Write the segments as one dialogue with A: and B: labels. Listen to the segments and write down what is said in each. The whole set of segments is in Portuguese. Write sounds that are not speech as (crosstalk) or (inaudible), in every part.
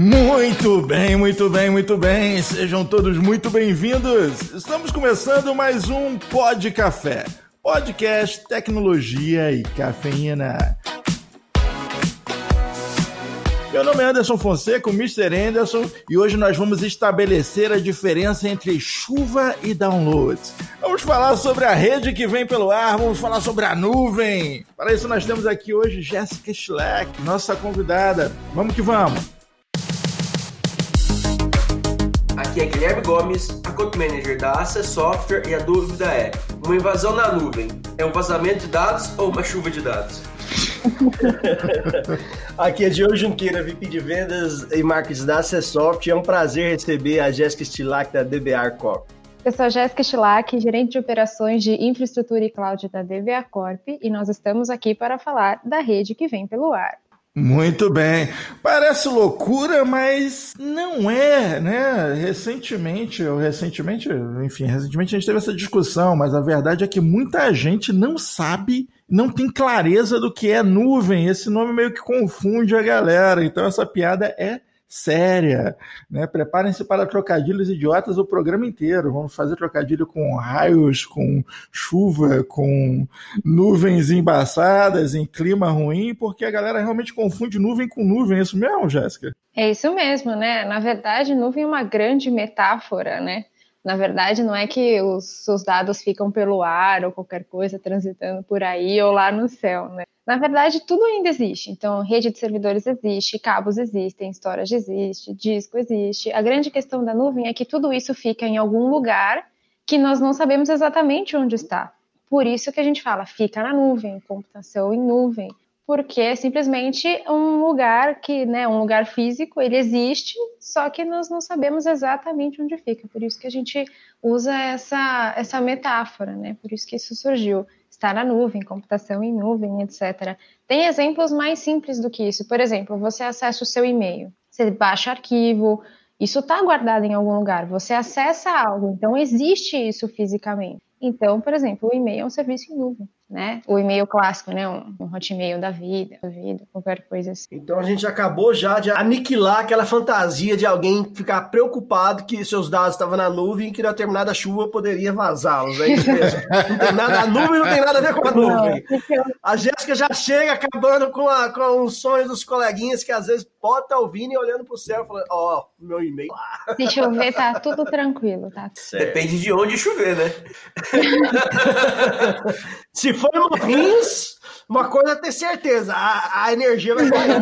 A: Muito bem, muito bem, muito bem. Sejam todos muito bem-vindos. Estamos começando mais um Pod Café. Podcast, tecnologia e cafeína. Meu nome é Anderson Fonseca, o Mr. Anderson, e hoje nós vamos estabelecer a diferença entre chuva e download. Vamos falar sobre a rede que vem pelo ar, vamos falar sobre a nuvem. Para isso nós temos aqui hoje Jéssica Schleck, nossa convidada. Vamos que vamos.
B: Aqui é Guilherme Gomes, Account Manager da Access Software e a dúvida é, uma invasão na nuvem é um vazamento de dados ou uma chuva de dados? (laughs)
C: Aqui é Diogo Junqueira, VP de Vendas e Marketing da Access Software. É um prazer receber a Jéssica Stilac da DBR Corp.
D: Eu sou a Jéssica Stilac, gerente de operações de infraestrutura e cloud da DBA Corp, e nós estamos aqui para falar da rede que vem pelo ar.
A: Muito bem. Parece loucura, mas não é, né? Recentemente, ou recentemente, enfim, recentemente a gente teve essa discussão, mas a verdade é que muita gente não sabe, não tem clareza do que é nuvem. Esse nome meio que confunde a galera. Então essa piada é séria, né? Preparem-se para trocadilhos idiotas o programa inteiro. Vamos fazer trocadilho com raios, com chuva, com nuvens embaçadas, em clima ruim, porque a galera realmente confunde nuvem com nuvem. É isso mesmo, Jéssica?
D: É isso mesmo, né? Na verdade, nuvem é uma grande metáfora, né? Na verdade, não é que os, os dados ficam pelo ar ou qualquer coisa transitando por aí ou lá no céu, né? Na verdade, tudo ainda existe. Então, rede de servidores existe, cabos existem, storage existe, disco existe. A grande questão da nuvem é que tudo isso fica em algum lugar que nós não sabemos exatamente onde está. Por isso que a gente fala, fica na nuvem, computação em nuvem, porque é simplesmente um lugar que, né, um lugar físico, ele existe, só que nós não sabemos exatamente onde fica. Por isso que a gente usa essa, essa metáfora, né? Por isso que isso surgiu estar na nuvem, computação em nuvem, etc. Tem exemplos mais simples do que isso. Por exemplo, você acessa o seu e-mail, você baixa arquivo, isso está guardado em algum lugar, você acessa algo, então existe isso fisicamente. Então, por exemplo, o e-mail é um serviço em nuvem né? O e-mail clássico, né? Um, um hotmail da vida, da vida, qualquer coisa assim.
C: Então a gente acabou já de aniquilar aquela fantasia de alguém ficar preocupado que seus dados estavam na nuvem e que na determinada chuva poderia vazá-los. É isso mesmo. não tem nada, a nuvem não tem nada a ver com a nuvem. A Jéssica já chega acabando com, a, com os sonhos dos coleguinhas que às vezes pode estar tá ouvindo e olhando para o céu falando, ó, oh, meu e-mail.
D: Se chover, tá tudo tranquilo, tá?
B: Certo. Depende de onde chover, né? (laughs)
C: Se em Morrinhos, uma coisa é ter certeza, a, a energia vai
A: cair.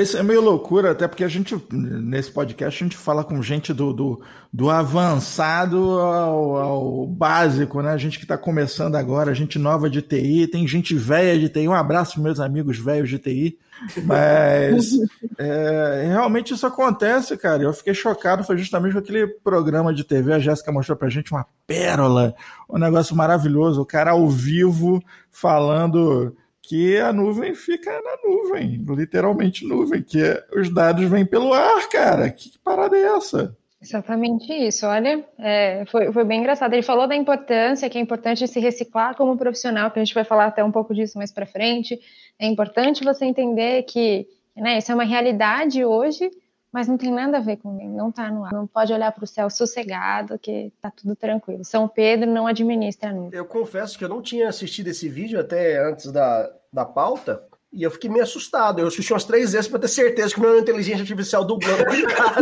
A: Isso é meio loucura, até porque a gente, nesse podcast, a gente fala com gente do, do, do avançado ao, ao, básico, né? A gente que está começando agora, gente nova de TI, tem gente velha de TI. Um abraço, meus amigos velhos de TI. Mas é, realmente isso acontece, cara. Eu fiquei chocado, foi justamente com aquele programa de TV, a Jéssica mostrou pra gente uma pérola, um negócio maravilhoso, o cara ao vivo falando que a nuvem fica na nuvem, literalmente nuvem, que os dados vêm pelo ar, cara. Que parada é essa?
D: Exatamente isso. Olha, é, foi, foi bem engraçado. Ele falou da importância, que é importante se reciclar como profissional, que a gente vai falar até um pouco disso mais para frente. É importante você entender que né, isso é uma realidade hoje, mas não tem nada a ver com ele, não está no ar. Não pode olhar para o céu sossegado, que está tudo tranquilo. São Pedro não administra a nuvem.
C: Eu confesso que eu não tinha assistido esse vídeo até antes da, da pauta, e eu fiquei meio assustado. Eu assisti umas três vezes para ter certeza que não era inteligência artificial dublando aquele (laughs) cara.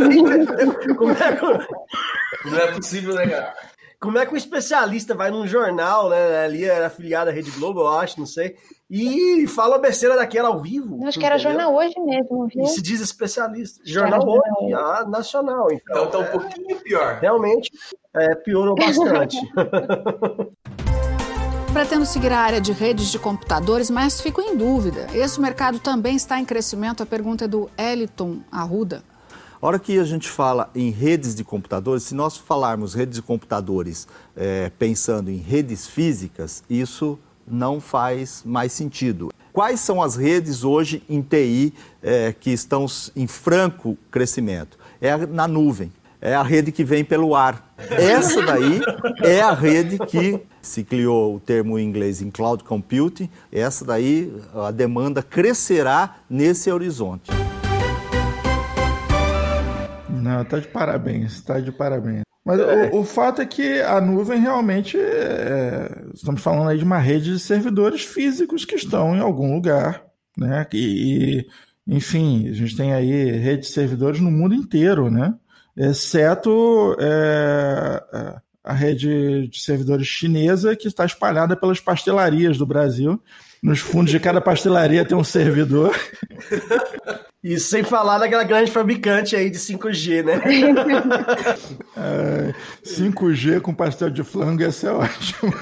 C: Como é
B: que... Não é possível, né, cara?
C: Como é que um especialista vai num jornal, né? Ali era afiliado à Rede Globo, eu acho, não sei, e fala a besteira daquela ao vivo.
D: Acho que era jornal hoje mesmo, viu?
C: E se diz especialista. Jornal hoje, ah, nacional.
B: Então, então tá um é, pouquinho pior.
C: Realmente, é, piorou bastante. (laughs)
E: Pretendo seguir a área de redes de computadores, mas fico em dúvida. Esse mercado também está em crescimento? A pergunta é do Eliton Arruda.
F: A hora que a gente fala em redes de computadores, se nós falarmos redes de computadores é, pensando em redes físicas, isso não faz mais sentido. Quais são as redes hoje em TI é, que estão em franco crescimento? É na nuvem é a rede que vem pelo ar. Essa daí é a rede que se criou o termo em inglês em cloud computing. Essa daí a demanda crescerá nesse horizonte.
A: Não, tá de parabéns, tá de parabéns. Mas é. o, o, fato é que a nuvem realmente é, estamos falando aí de uma rede de servidores físicos que estão em algum lugar, né? E, enfim, a gente tem aí rede de servidores no mundo inteiro, né? Exceto é, é a rede de servidores chinesa que está espalhada pelas pastelarias do Brasil. Nos fundos de cada pastelaria tem um servidor. (laughs)
C: E sem falar daquela grande fabricante aí de 5G, né? (laughs)
A: É, 5G com pastel de flango ia ser ótimo.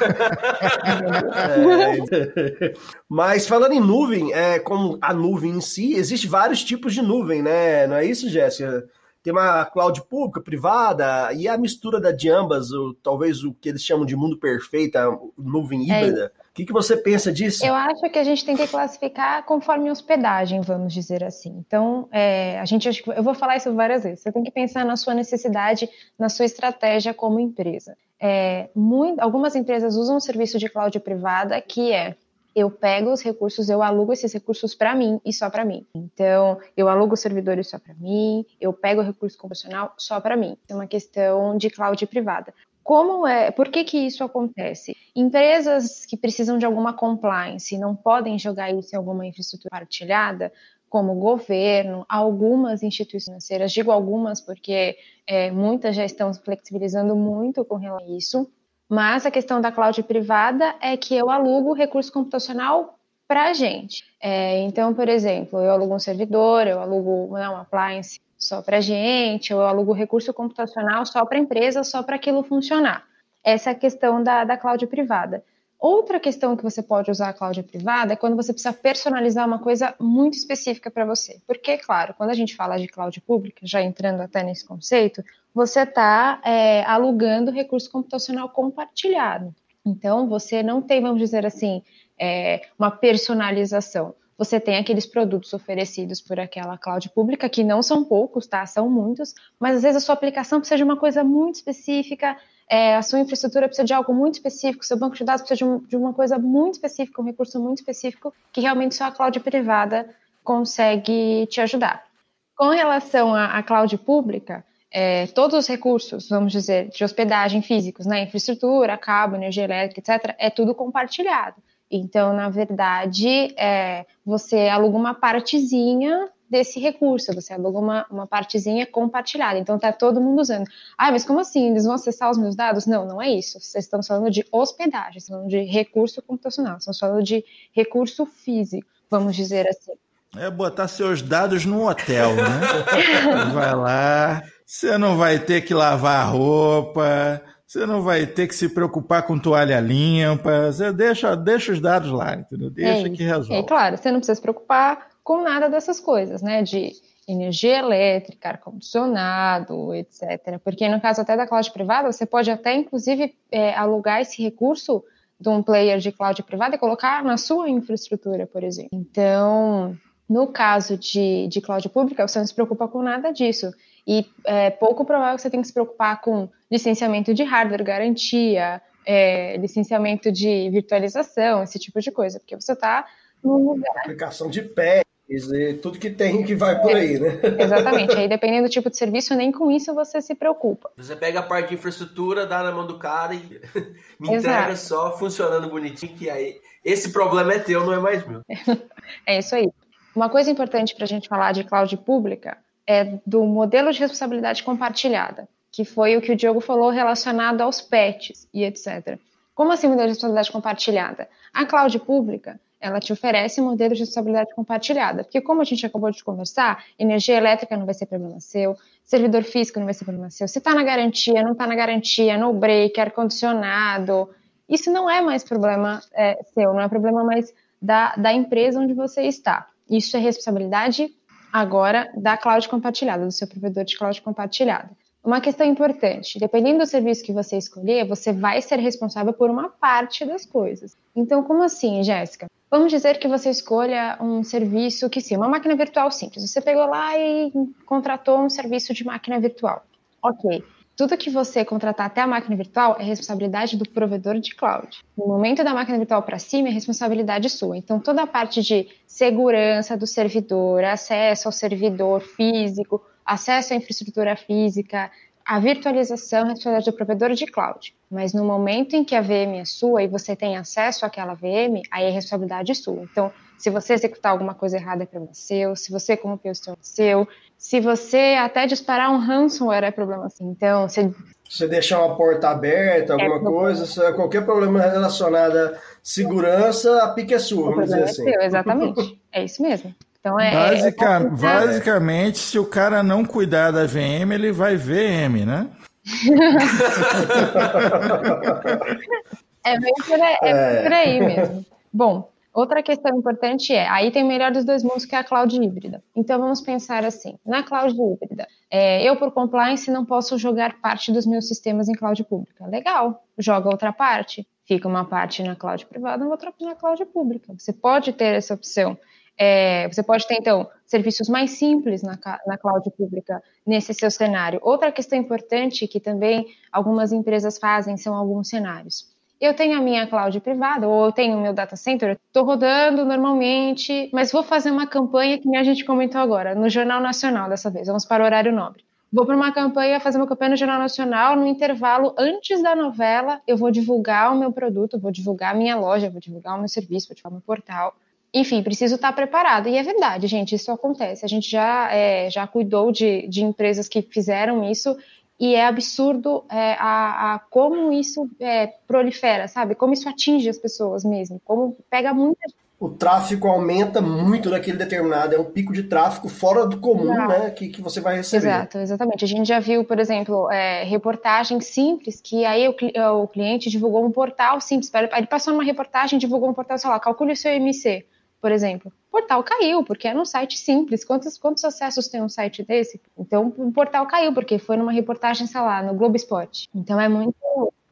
C: É, mas falando em nuvem, é, como a nuvem em si, existe vários tipos de nuvem, né? Não é isso, Jéssica? Tem uma cloud pública, privada, e a mistura da de ambas, ou, talvez o que eles chamam de mundo perfeito, a nuvem é híbrida. É o que, que você pensa disso?
D: Eu acho que a gente tem que classificar conforme hospedagem, vamos dizer assim. Então, é, a gente, eu vou falar isso várias vezes. Você tem que pensar na sua necessidade, na sua estratégia como empresa. É, muito, algumas empresas usam um serviço de cloud privada que é eu pego os recursos, eu alugo esses recursos para mim e só para mim. Então, eu alugo servidores só para mim, eu pego o recurso computacional só para mim. É uma questão de cloud privada. Como é, por que, que isso acontece? Empresas que precisam de alguma compliance não podem jogar isso em alguma infraestrutura partilhada, como governo, algumas instituições financeiras, digo algumas porque é, muitas já estão flexibilizando muito com relação a isso, mas a questão da cloud privada é que eu alugo recurso computacional para a gente. É, então, por exemplo, eu alugo um servidor, eu alugo não, um appliance só para a gente, eu alugo recurso computacional só para a empresa, só para aquilo funcionar. Essa é a questão da, da cloud privada. Outra questão que você pode usar a cloud privada é quando você precisa personalizar uma coisa muito específica para você. Porque, claro, quando a gente fala de cloud pública, já entrando até nesse conceito, você está é, alugando recurso computacional compartilhado. Então, você não tem, vamos dizer assim, é, uma personalização você tem aqueles produtos oferecidos por aquela cloud pública, que não são poucos, tá? São muitos, mas às vezes a sua aplicação precisa de uma coisa muito específica, é, a sua infraestrutura precisa de algo muito específico, seu banco de dados precisa de, um, de uma coisa muito específica, um recurso muito específico, que realmente só a cloud privada consegue te ajudar. Com relação à, à cloud pública, é, todos os recursos, vamos dizer, de hospedagem físicos, né, infraestrutura, cabo, energia elétrica, etc., é tudo compartilhado. Então, na verdade, é, você aluga uma partezinha desse recurso, você aluga uma, uma partezinha compartilhada. Então, tá todo mundo usando. Ah, mas como assim? Eles vão acessar os meus dados? Não, não é isso. Vocês estão falando de hospedagem, estão falando de recurso computacional, estão falando de recurso físico, vamos dizer assim.
A: É botar seus dados no hotel, né? (laughs) vai lá, você não vai ter que lavar a roupa, você não vai ter que se preocupar com toalha limpa. Você deixa, deixa os dados lá, entendeu? Deixa é, que resolve.
D: É claro, você não precisa se preocupar com nada dessas coisas, né? De energia elétrica, ar-condicionado, etc. Porque no caso até da cloud privada, você pode até, inclusive, é, alugar esse recurso de um player de cloud privada e colocar na sua infraestrutura, por exemplo. Então, no caso de, de cloud pública, você não se preocupa com nada disso. E é pouco provável que você tenha que se preocupar com licenciamento de hardware, garantia, é, licenciamento de virtualização, esse tipo de coisa, porque você está num lugar.
C: Aplicação de pés, tudo que tem que vai por aí, né?
D: Exatamente. Aí, (laughs) dependendo do tipo de serviço, nem com isso você se preocupa.
B: Você pega a parte de infraestrutura, dá na mão do cara e (laughs) me Exato. entrega só funcionando bonitinho, que aí esse problema é teu, não é mais meu. (laughs)
D: É isso aí. Uma coisa importante para a gente falar de cloud pública é do modelo de responsabilidade compartilhada, que foi o que o Diogo falou relacionado aos pets e etc. Como assim modelo de responsabilidade compartilhada? A cloud pública, ela te oferece um modelo de responsabilidade compartilhada, porque como a gente acabou de conversar, energia elétrica não vai ser problema seu, servidor físico não vai ser problema seu, se está na garantia, não está na garantia, no break, ar-condicionado, isso não é mais problema é, seu, não é problema mais da, da empresa onde você está. Isso é responsabilidade agora da cloud compartilhada, do seu provedor de cloud compartilhada. Uma questão importante: dependendo do serviço que você escolher, você vai ser responsável por uma parte das coisas. Então, como assim, Jéssica? Vamos dizer que você escolha um serviço que sim, uma máquina virtual simples. Você pegou lá e contratou um serviço de máquina virtual. Ok tudo que você contratar até a máquina virtual é responsabilidade do provedor de cloud. No momento da máquina virtual para cima, é responsabilidade sua. Então, toda a parte de segurança do servidor, acesso ao servidor físico, acesso à infraestrutura física, a virtualização é responsabilidade do provedor de cloud. Mas no momento em que a VM é sua e você tem acesso àquela VM, aí é responsabilidade sua. Então, se você executar alguma coisa errada é problema seu, se você sistema é seu, se você até disparar um ransomware é problema seu. Então,
C: se você deixar uma porta aberta, alguma é coisa, qualquer problema relacionado à segurança, a pique é sua, vamos dizer é assim. É
D: seu, exatamente. é isso mesmo. Então é,
A: Basica, é basicamente, se o cara não cuidar da VM, ele vai VM, né? (laughs)
D: é bem por aí, é por aí mesmo. Bom, outra questão importante é, aí tem o melhor dos dois mundos, que é a cloud híbrida. Então vamos pensar assim, na cloud híbrida, é, eu por compliance não posso jogar parte dos meus sistemas em cloud pública. Legal, joga outra parte. Fica uma parte na cloud privada, outra na cloud pública. Você pode ter essa opção. É, você pode ter, então, serviços mais simples na, na cloud pública nesse seu cenário. Outra questão importante que também algumas empresas fazem são alguns cenários. Eu tenho a minha cloud privada, ou eu tenho o meu data center, estou rodando normalmente, mas vou fazer uma campanha que a gente comentou agora, no Jornal Nacional dessa vez, vamos para o horário nobre. Vou para uma campanha, fazer uma campanha no Jornal Nacional, no intervalo antes da novela, eu vou divulgar o meu produto, vou divulgar a minha loja, vou divulgar o meu serviço, vou divulgar o meu portal enfim, preciso estar preparado. E é verdade, gente, isso acontece. A gente já, é, já cuidou de, de empresas que fizeram isso e é absurdo é, a, a, como isso é, prolifera, sabe? Como isso atinge as pessoas mesmo, como pega muita
C: o tráfego aumenta muito naquele determinado, é um pico de tráfego fora do comum, Exato. né, que, que você vai receber.
D: Exato, exatamente. A gente já viu, por exemplo, é, reportagens simples que aí o, o, cliente divulgou um portal simples, ele passou numa reportagem, divulgou um portal, sei lá, calcule o seu MC por exemplo. O portal caiu, porque era um site simples. Quantos, quantos acessos tem um site desse? Então, o portal caiu, porque foi numa reportagem, sei lá, no Globo Esporte. Então, é muito.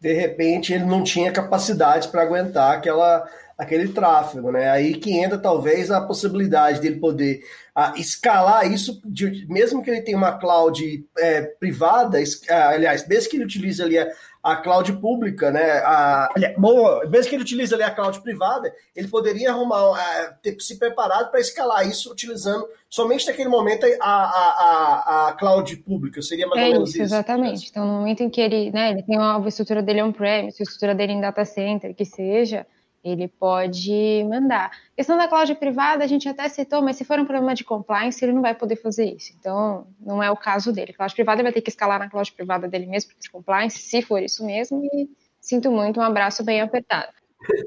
C: De repente, ele não tinha capacidade para aguentar aquela, aquele tráfego, né? Aí que entra, talvez, a possibilidade dele poder a, escalar isso, de, mesmo que ele tenha uma cloud é, privada, es, aliás, mesmo que ele utilize ali a, a cloud pública, né? A, bom, mesmo que ele utilize ali a cloud privada, ele poderia arrumar, a, ter se preparado para escalar isso utilizando somente naquele momento a, a, a, cloud pública. Seria mais é ou menos isso.
D: Exatamente. Então, no momento em que ele, né, ele tem uma estrutura dele on-premise, a estrutura dele em data center, que seja, ele pode mandar. A questão da cloud privada, a gente até citou, mas se for um problema de compliance, ele não vai poder fazer isso. Então, não é o caso dele. A cloud privada vai ter que escalar na cloud privada dele mesmo, porque compliance, se for isso mesmo, e sinto muito, um abraço bem apertado.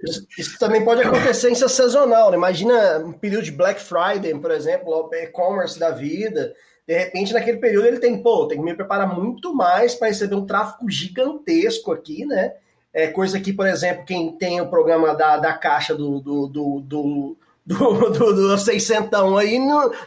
C: Isso, isso também pode acontecer em sazonal, né? Imagina um período de Black Friday, por exemplo, e-commerce da vida. De repente, naquele período, ele tem, pô, tem que me preparar muito mais para receber um tráfego gigantesco aqui, né? É coisa que, por exemplo, quem tem o programa da, da caixa do, do, do, do do, do, do 600 aí,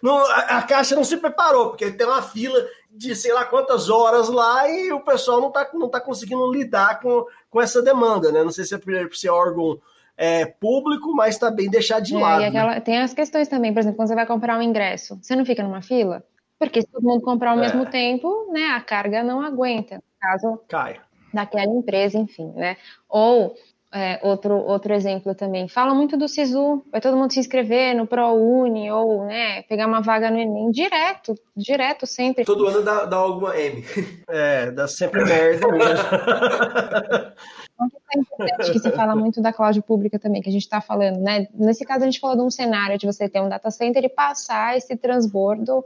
C: a, a caixa não se preparou, porque tem uma fila de sei lá quantas horas lá e o pessoal não está não tá conseguindo lidar com, com essa demanda, né? Não sei se é por ser órgão é, público, mas está bem deixado de é, lado.
D: Né? Aquela,
C: né?
D: Tem as questões também, por exemplo, quando você vai comprar um ingresso, você não fica numa fila? Porque se todo mundo comprar ao é. mesmo tempo, né, a carga não aguenta. Caso
C: Cai
D: daquela empresa, enfim, né? Ou é, outro, outro exemplo também, fala muito do SISU, vai todo mundo se inscrever no ProUni ou né, pegar uma vaga no Enem, direto, direto sempre.
B: Todo ano dá, dá alguma M. (laughs)
C: É, dá sempre merda mesmo. (laughs)
D: Questão importante que se fala muito da cloud pública também, que a gente está falando, né? Nesse caso, a gente falou de um cenário de você ter um data center e passar esse transbordo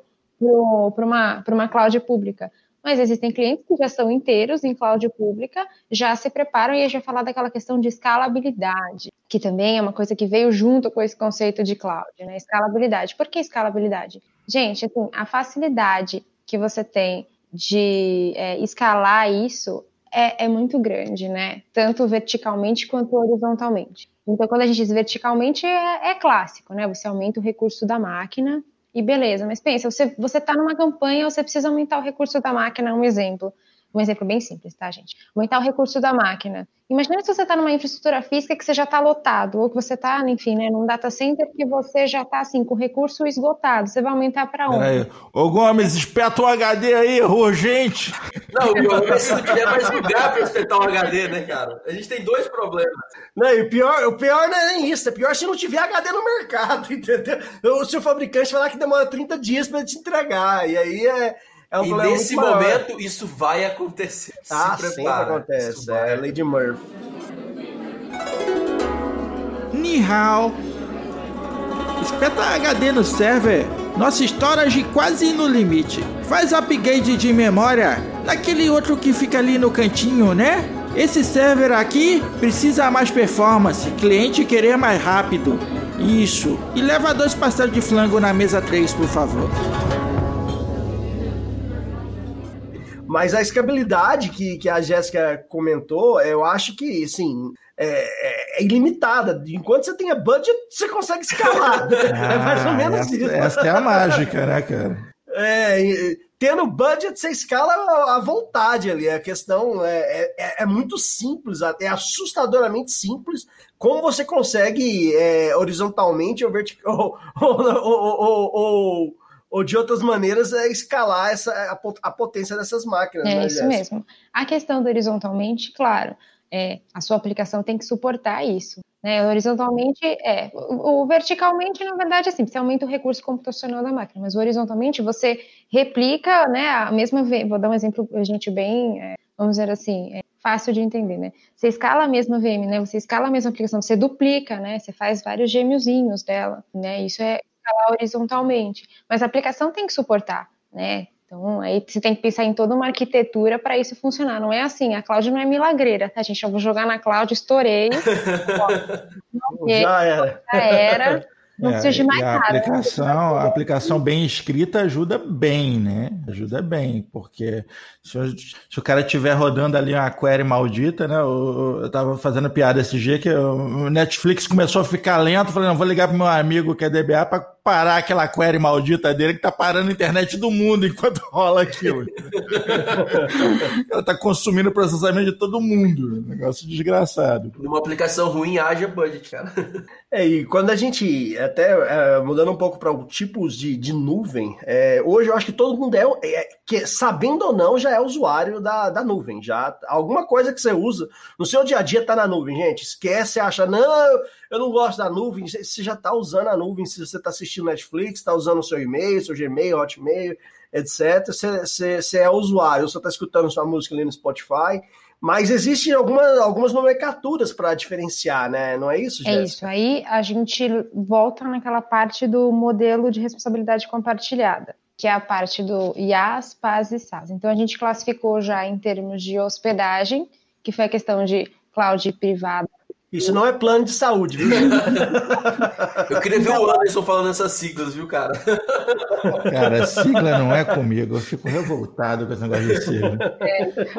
D: para uma, uma cloud pública. Mas existem clientes que já são inteiros em cloud pública, já se preparam e a gente vai falar daquela questão de escalabilidade, que também é uma coisa que veio junto com esse conceito de cloud, né? Escalabilidade. Por que escalabilidade? Gente, assim, a facilidade que você tem de é, escalar isso é, é, muito grande, né? Tanto verticalmente quanto horizontalmente. Então, quando a gente diz verticalmente, é, é clássico, né? Você aumenta o recurso da máquina e beleza, mas pensa, você, você tá numa campanha, você precisa aumentar o recurso da máquina, um exemplo. Um exemplo bem simples, tá, gente? Aumentar o recurso da máquina. Imagina se você está numa infraestrutura física que você já está lotado, ou que você está, enfim, né, num data center que você já está assim, com recurso esgotado. Você vai aumentar para onde? Peraí.
A: Ô Gomes, espeta o HD aí, urgente!
B: Não, o Gomes não tiver mais lugar para espetar o HD, né, cara? A gente tem dois problemas.
C: Não, e o pior, o pior não é nem isso, é pior se não tiver HD no mercado, (laughs) entendeu? O seu fabricante vai lá que demora 30 dias para te entregar, e aí é É um
B: e
C: problema
B: nesse
C: muito maior.
B: momento, isso vai acontecer.
C: Ah,
B: Se
C: sempre
B: prepara.
C: acontece.
B: Isso vai
C: É Lady Murphy.
A: Ni hao. Espeta HD no server. Nossa storage quase no limite. Faz upgrade de memória naquele outro que fica ali no cantinho, né? Esse server aqui precisa mais performance, cliente querer mais rápido. Isso. E leva dois pastéis de flango na mesa 3, por favor.
C: Mas a escalabilidade que, que a Jéssica comentou, eu acho que, assim, é, é- é ilimitada. Enquanto você tenha budget, você consegue escalar. (laughs) é mais ou menos
A: essa,
C: isso.
A: Essa é a mágica, né, cara?
C: É, tendo budget, você escala à à vontade ali. A questão é, é, é muito simples, é assustadoramente simples como você consegue é, horizontalmente ou, vertical, (laughs) ou, ou, ou, ou- de outras maneiras é, escalar essa, a, a potência dessas máquinas.
D: É
C: né,
D: isso
C: Jéssica?
D: mesmo. A questão do horizontalmente, claro, é, a sua aplicação tem que suportar isso. Né? Horizontalmente, é. O, o verticalmente, na verdade, é assim, você aumenta o recurso computacional da máquina, mas horizontalmente você replica né, a mesma. Vou dar um exemplo, gente, bem, é, vamos dizer assim, é, fácil de entender, né? Você escala a mesma VM, né? Você escala a mesma aplicação, você duplica, né? Você faz vários gêmeozinhos dela, né? Isso é escalar horizontalmente. Mas a aplicação tem que suportar, né? Então, aí você tem que pensar em toda uma arquitetura para isso funcionar. Não é assim, a cloud não é milagreira, tá, gente? Eu vou jogar na cloud, estourei, (laughs)
C: Já era.
D: já era, não
A: É,
D: precisa de mais
A: a
D: nada.
A: aplicação, a aplicação bem escrita ajuda bem, né? Ajuda bem, porque se, o- se o cara estiver rodando ali uma query maldita, né? Eu, eu tava fazendo piada esse dia que o Netflix começou a ficar lento, falei, não, vou ligar pro meu amigo que é DBA para parar aquela query maldita dele que tá parando a internet do mundo enquanto (laughs) rola aquilo. Ela tá consumindo o processamento de todo mundo. Negócio desgraçado.
B: Numa aplicação ruim, haja budget, cara. (laughs)
C: É, e quando a gente, até é, mudando um pouco para tipos de, de nuvem, é, hoje eu acho que todo mundo é, é, que, sabendo ou não, já é usuário da, da nuvem. Já Alguma coisa que você usa no seu dia a dia está na nuvem, gente. Esquece, acha, não, eu não gosto da nuvem. Você já está usando a nuvem, se você está assistindo Netflix, está usando o seu e-mail, seu Gmail, Hotmail, etc. Você, você, você é usuário, você está escutando sua música ali no Spotify. Mas existem alguma, algumas nomenclaturas para diferenciar, né? Não é isso,
D: É
C: Jéssica?
D: isso. Aí a gente volta naquela parte do modelo de responsabilidade compartilhada, que é a parte do IaaS, PaaS e SaaS. Então a gente classificou já em termos de hospedagem, que foi a questão de cloud privada.
C: Isso não é plano de saúde, viu? (laughs)
B: Eu queria ver o Anderson falando essas siglas, viu, cara? (laughs)
A: Cara, sigla não é comigo. Eu fico revoltado com esse negócio de sigla.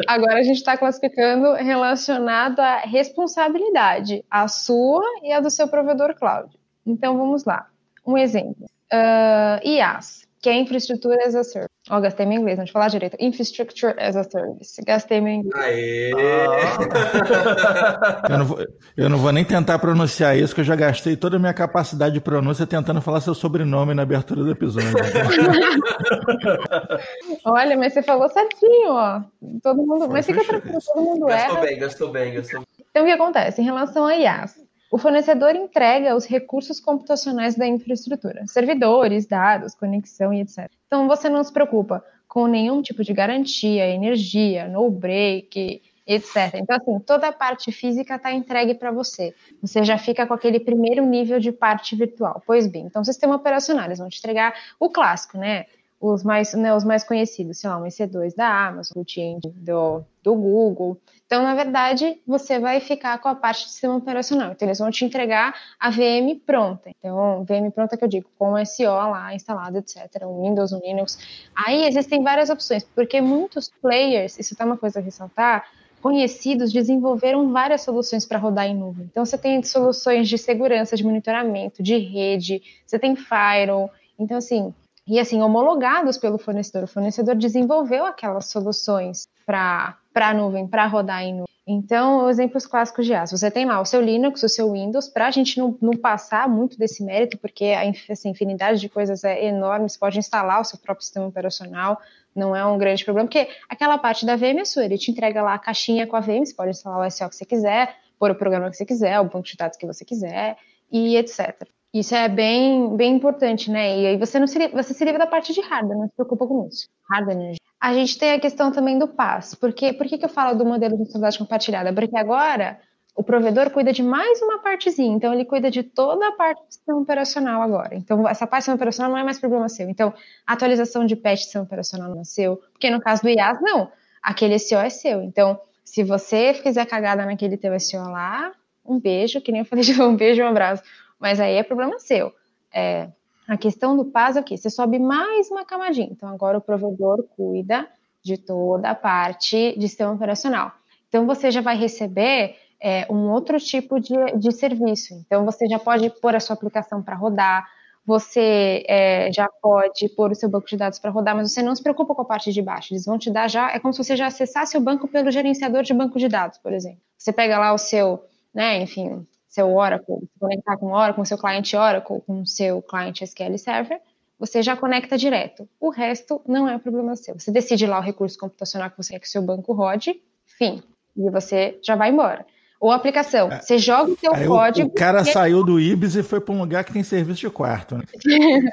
D: Agora a gente está classificando relacionado à responsabilidade, a sua e a do seu provedor cloud. Então vamos lá. Um exemplo. Uh, IaaS, que é infraestrutura as a service. Ó, gastei meu inglês, não te falar direito. Infrastructure as a service. Gastei meu inglês.
B: Aê! (laughs)
A: Eu não, vou, eu não vou nem tentar pronunciar isso, que eu já gastei toda a minha capacidade de pronúncia tentando falar seu sobrenome na abertura do episódio. (laughs)
D: Olha, mas você falou certinho, ó. Todo mundo. Mas fica tranquilo, todo mundo
B: Gastou
D: erra.
B: bem, gastou bem, gastou bem.
D: Então, o que acontece? Em relação a IaaS, o fornecedor entrega os recursos computacionais da infraestrutura, servidores, dados, conexão e etc. Então, você não se preocupa com nenhum tipo de garantia, energia, no break, etc. Então, assim, toda a parte física está entregue para você. Você já fica com aquele primeiro nível de parte virtual. Pois bem, então, sistema operacional, eles vão te entregar o clássico, né? Os mais, né, os mais conhecidos, sei lá, um EC2 da Amazon, o Change do, do Google. Então, na verdade, você vai ficar com a parte de sistema operacional. Então, eles vão te entregar a VM pronta. Então, VM pronta que eu digo, com o SO lá instalado, etc. Um Windows, um Linux. Aí existem várias opções, porque muitos players, isso tá uma coisa a ressaltar, conhecidos desenvolveram várias soluções para rodar em nuvem. Então, você tem soluções de segurança, de monitoramento, de rede, você tem firewall. Então, assim, e assim, homologados pelo fornecedor. O fornecedor desenvolveu aquelas soluções para a nuvem, para rodar em nuvem. Então, exemplos clássicos de IaaS. Você tem lá o seu Linux, o seu Windows, para a gente não, não, passar muito desse mérito, porque a infinidade de coisas é enorme, você pode instalar o seu próprio sistema operacional, não é um grande problema, porque aquela parte da VM é sua, ele te entrega lá a caixinha com a VM, você pode instalar o SO que você quiser, pôr o programa que você quiser, o banco de dados que você quiser, e etc. Isso é bem, bem importante, né? E aí você não se, você se livra da parte de hardware, não se preocupa com isso. Hardware, energia. A gente tem a questão também do PAS. Porque, por que, que eu falo do modelo de responsabilidade compartilhada? Porque agora o provedor cuida de mais uma partezinha, então ele cuida de toda a parte do sistema operacional agora. Então, essa parte do sistema operacional não é mais problema seu. Então, atualização de patch do sistema operacional não é seu, porque no caso do IaaS, não, aquele SEO é seu. Então, se você fizer cagada naquele teu SEO lá, um beijo, que nem eu falei de um beijo, um abraço, mas aí é problema seu. É, a questão do PAS é o quê? Você sobe mais uma camadinha. Então, agora o provedor cuida de toda a parte de sistema operacional. Então, você já vai receber é, um outro tipo de, de serviço. Então, você já pode pôr a sua aplicação para rodar, você é, já pode pôr o seu banco de dados para rodar, mas você não se preocupa com a parte de baixo. Eles vão te dar já, é como se você já acessasse o banco pelo gerenciador de banco de dados, por exemplo. Você pega lá o seu, né, enfim, seu Oracle, conectar com o Oracle, com seu cliente Oracle, com o seu cliente SQL Server, você já conecta direto. O resto não é problema seu. Você decide lá o recurso computacional que você quer que o seu banco rode, fim, e você já vai embora. Ou aplicação. É. Você joga o seu Aí código.
A: O, cara saiu do Ibis e foi para um lugar que tem serviço de quarto. Né? (laughs)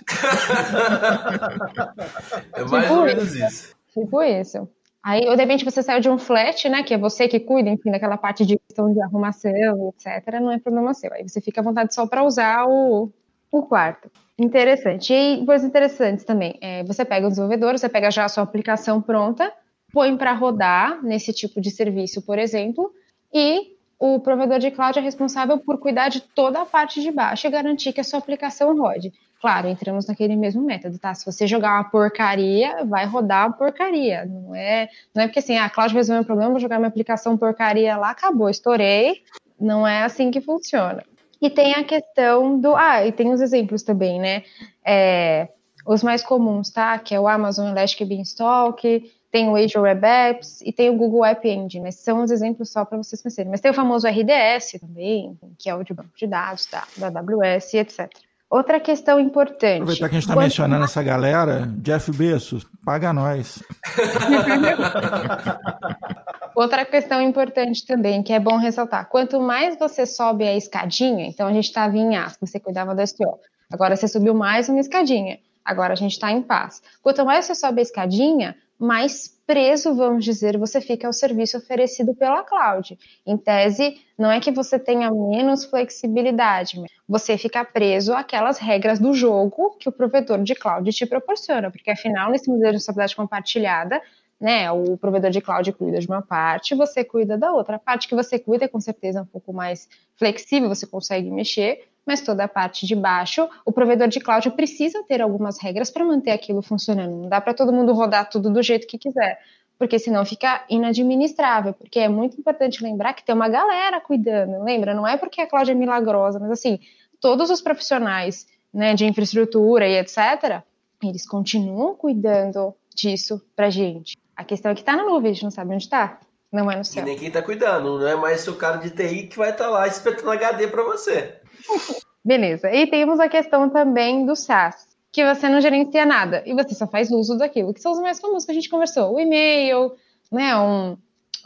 B: é mais tipo ou menos isso.
D: Tipo isso. Aí, de repente, você saiu de um flat, né? Que é você que cuida, enfim, daquela parte de questão de arrumação, etc. Não é problema seu. Aí você fica à vontade só para usar o, o quarto. Interessante. E coisas interessantes também. É, você pega o desenvolvedor, você pega já a sua aplicação pronta, põe para rodar nesse tipo de serviço, por exemplo, e o provedor de cloud é responsável por cuidar de toda a parte de baixo e garantir que a sua aplicação rode. Claro, entramos naquele mesmo método, tá? Se você jogar uma porcaria, vai rodar uma porcaria. Não é, não é porque assim, a ah, cloud resolveu um problema, vou jogar minha aplicação porcaria lá, acabou, estourei. Não é assim que funciona. E tem a questão do. Ah, e tem os exemplos também, né? É, os mais comuns, tá? Que é o Amazon Elastic Beanstalk, tem o Azure Web Apps e tem o Google App Engine, mas são os exemplos só para vocês conhecerem. Mas tem o famoso RDS também, que é o de banco de dados da, da AWS, etc. Outra questão importante.
A: Aproveitar que a gente está mencionando essa galera, Jeff Bezos, paga nós. (laughs)
D: Outra questão importante também, que é bom ressaltar: quanto mais você sobe a escadinha, então a gente estava em AS, você cuidava do SEO, agora você subiu mais uma escadinha, agora a gente está em paz. Quanto mais você sobe a escadinha, mais preso, vamos dizer, você fica ao serviço oferecido pela cloud. Em tese, não é que você tenha menos flexibilidade, você fica preso àquelas regras do jogo que o provedor de cloud te proporciona, porque afinal, nesse modelo de responsabilidade compartilhada, né, o provedor de cloud cuida de uma parte, você cuida da outra. A parte que você cuida, com certeza, é um pouco mais flexível, você consegue mexer, mas toda a parte de baixo, o provedor de cloud precisa ter algumas regras para manter aquilo funcionando. Não dá para todo mundo rodar tudo do jeito que quiser, porque senão fica inadministrável. Porque é muito importante lembrar que tem uma galera cuidando. Lembra? Não é porque a cloud é milagrosa, mas assim, todos os profissionais né, de infraestrutura e etc., eles continuam cuidando disso para gente. A questão é que está na nuvem, a gente não sabe onde está. Não é no céu.
B: E nem quem está cuidando, não é mais o cara de TI que vai estar tá lá espetando HD para você.
D: Beleza. E temos a questão também do SaaS, que você não gerencia nada e você só faz uso daquilo, que são os mais comuns que a gente conversou. O e-mail, né, um,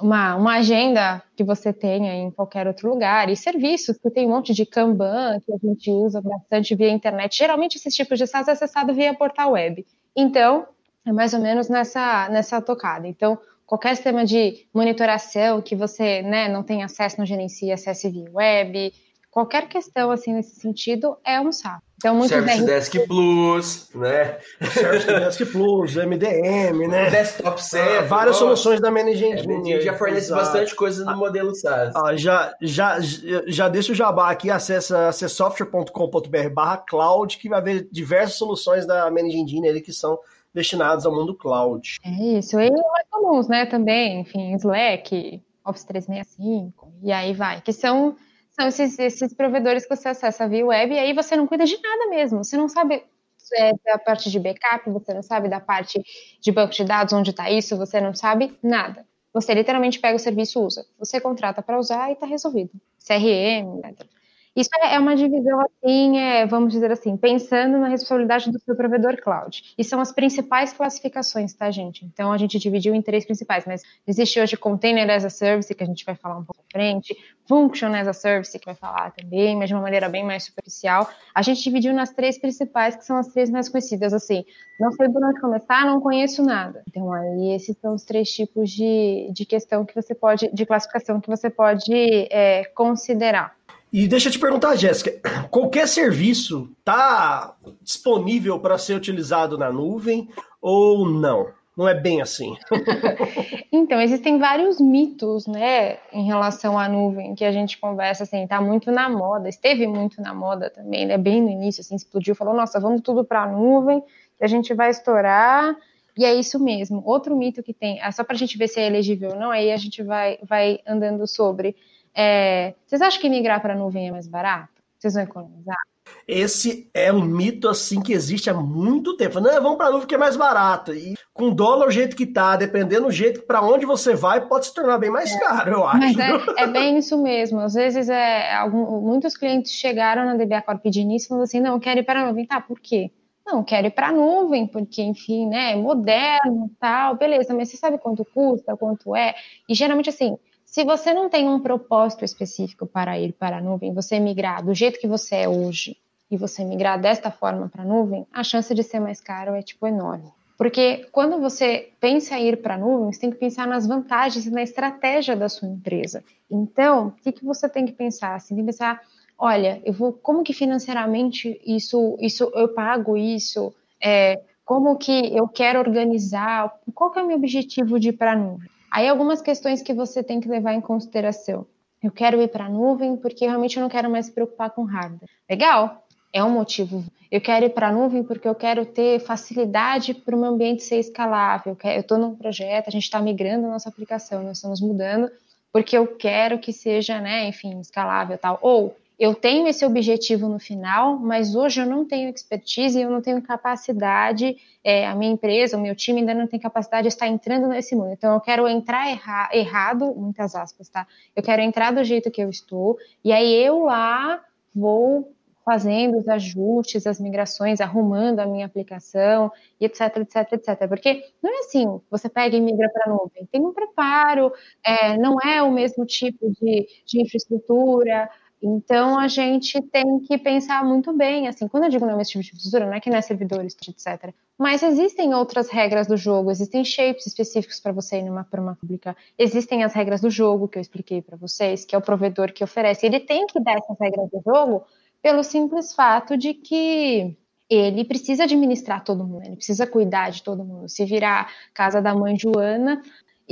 D: uma, uma agenda que você tenha em qualquer outro lugar, e serviços, que tem um monte de Kanban que a gente usa bastante via internet. Geralmente, esses tipos de SaaS é acessado via portal web. Então, é mais ou menos nessa, nessa tocada. Então, qualquer sistema de monitoração que você né, não tem acesso, não gerencia, acesse via web, qualquer questão assim nesse sentido é um saco.
B: Então, muito Service Desk Plus, né?
C: Service Desk Plus, MDM, né? (laughs)
B: Desktop Server.
C: várias soluções da Managing
B: Engine. já fornece Exato. bastante coisa no modelo SaaS.
C: Ah, já, já, já deixa o jabá aqui, acessa acessoftware.com.br barra cloud, que vai ver diversas soluções da Managing Engine ali que são destinadas ao mundo cloud.
D: É isso, e mais comuns, né, também, enfim, Slack, Office 365, e aí vai, que são são esses, esses provedores que você acessa via web e aí você não cuida de nada mesmo. Você não sabe é, da parte de backup, você não sabe da parte de banco de dados, onde está isso, você não sabe nada. Você literalmente pega o serviço usa. Você contrata para usar e está resolvido. CRM, etc. Isso é, é uma divisão assim, é, vamos dizer assim, pensando na responsabilidade do seu provedor cloud. E são as principais classificações, tá, gente? Então a gente dividiu em três principais, mas existe hoje Container as a Service, que a gente vai falar um pouco à frente, Function as a Service, que vai falar também, mas de uma maneira bem mais superficial. A gente dividiu nas três principais, que são as três mais conhecidas, assim, não sei por onde começar, não conheço nada. Então aí esses são os três tipos de, de questão que você pode, de classificação que você pode é, considerar.
C: E deixa eu te perguntar, Jéssica, (clears throat) qualquer serviço está disponível para ser utilizado na nuvem ou não? Não é bem assim. (laughs)
D: então, existem vários mitos, né, em relação à nuvem, que a gente conversa, assim, tá muito na moda, esteve muito na moda também, né, bem no início, assim, explodiu, falou, nossa, vamos tudo para a nuvem, que a gente vai estourar, e é isso mesmo. Outro mito que tem, é só para a gente ver se é elegível ou não, aí a gente vai, vai andando sobre é, vocês acham que migrar para a nuvem é mais barato? Vocês vão economizar?
C: Esse é um mito assim que existe há muito tempo. Não, vamos para a nuvem que é mais barato. E com o dólar o jeito que tá, dependendo do jeito para onde você vai, pode se tornar bem mais é, caro, eu acho.
D: Mas é, é, bem isso mesmo. Às vezes é, algum, muitos clientes chegaram na DBA Corp de início falando assim, não, quero ir para a nuvem. Tá, por quê? Não, quero ir para a nuvem, porque, enfim, né, é moderno tal, beleza, mas você sabe quanto custa, quanto é? E geralmente, assim, se você não tem um propósito específico para ir para a nuvem, você migrar do jeito que você é hoje e você migrar desta forma para a nuvem, a chance de ser mais caro é tipo enorme. Porque quando você pensa em ir para a nuvem, você tem que pensar nas vantagens e na estratégia da sua empresa. Então, o que, que você tem que pensar? Você tem que pensar, olha, eu vou, como que financeiramente isso, isso eu pago isso? É, como que eu quero organizar? Qual que é o meu objetivo de ir para a nuvem? Aí algumas questões que você tem que levar em consideração. Eu quero ir para a nuvem porque realmente eu não quero mais se preocupar com hardware. Legal, é um motivo. Eu quero ir para a nuvem porque eu quero ter facilidade para o meu ambiente ser escalável. Eu estou num projeto, a gente está migrando a nossa aplicação, nós estamos mudando porque eu quero que seja, né, enfim, escalável tal. Ou eu tenho esse objetivo no final, mas hoje eu não tenho expertise, eu não tenho capacidade, é, a minha empresa, o meu time ainda não tem capacidade de estar entrando nesse mundo. Então eu quero entrar erra errado, muitas aspas, tá? Eu quero entrar do jeito que eu estou, e aí eu lá vou fazendo os ajustes, as migrações, arrumando a minha aplicação, e etc, etc, etc. Porque não é assim, você pega e migra para a nuvem. Tem um preparo, é, não é o mesmo tipo de, de infraestrutura, então a gente tem que pensar muito bem, assim, quando eu digo não é tipo de infraestrutura, não é que não é servidores, etc. Mas existem outras regras do jogo, existem shapes específicos para você ir numa uma pública, existem as regras do jogo que eu expliquei para vocês, que é o provedor que oferece. Ele tem que dar essas regras do jogo pelo simples fato de que ele precisa administrar todo mundo, ele precisa cuidar de todo mundo. Se virar casa da mãe Joana,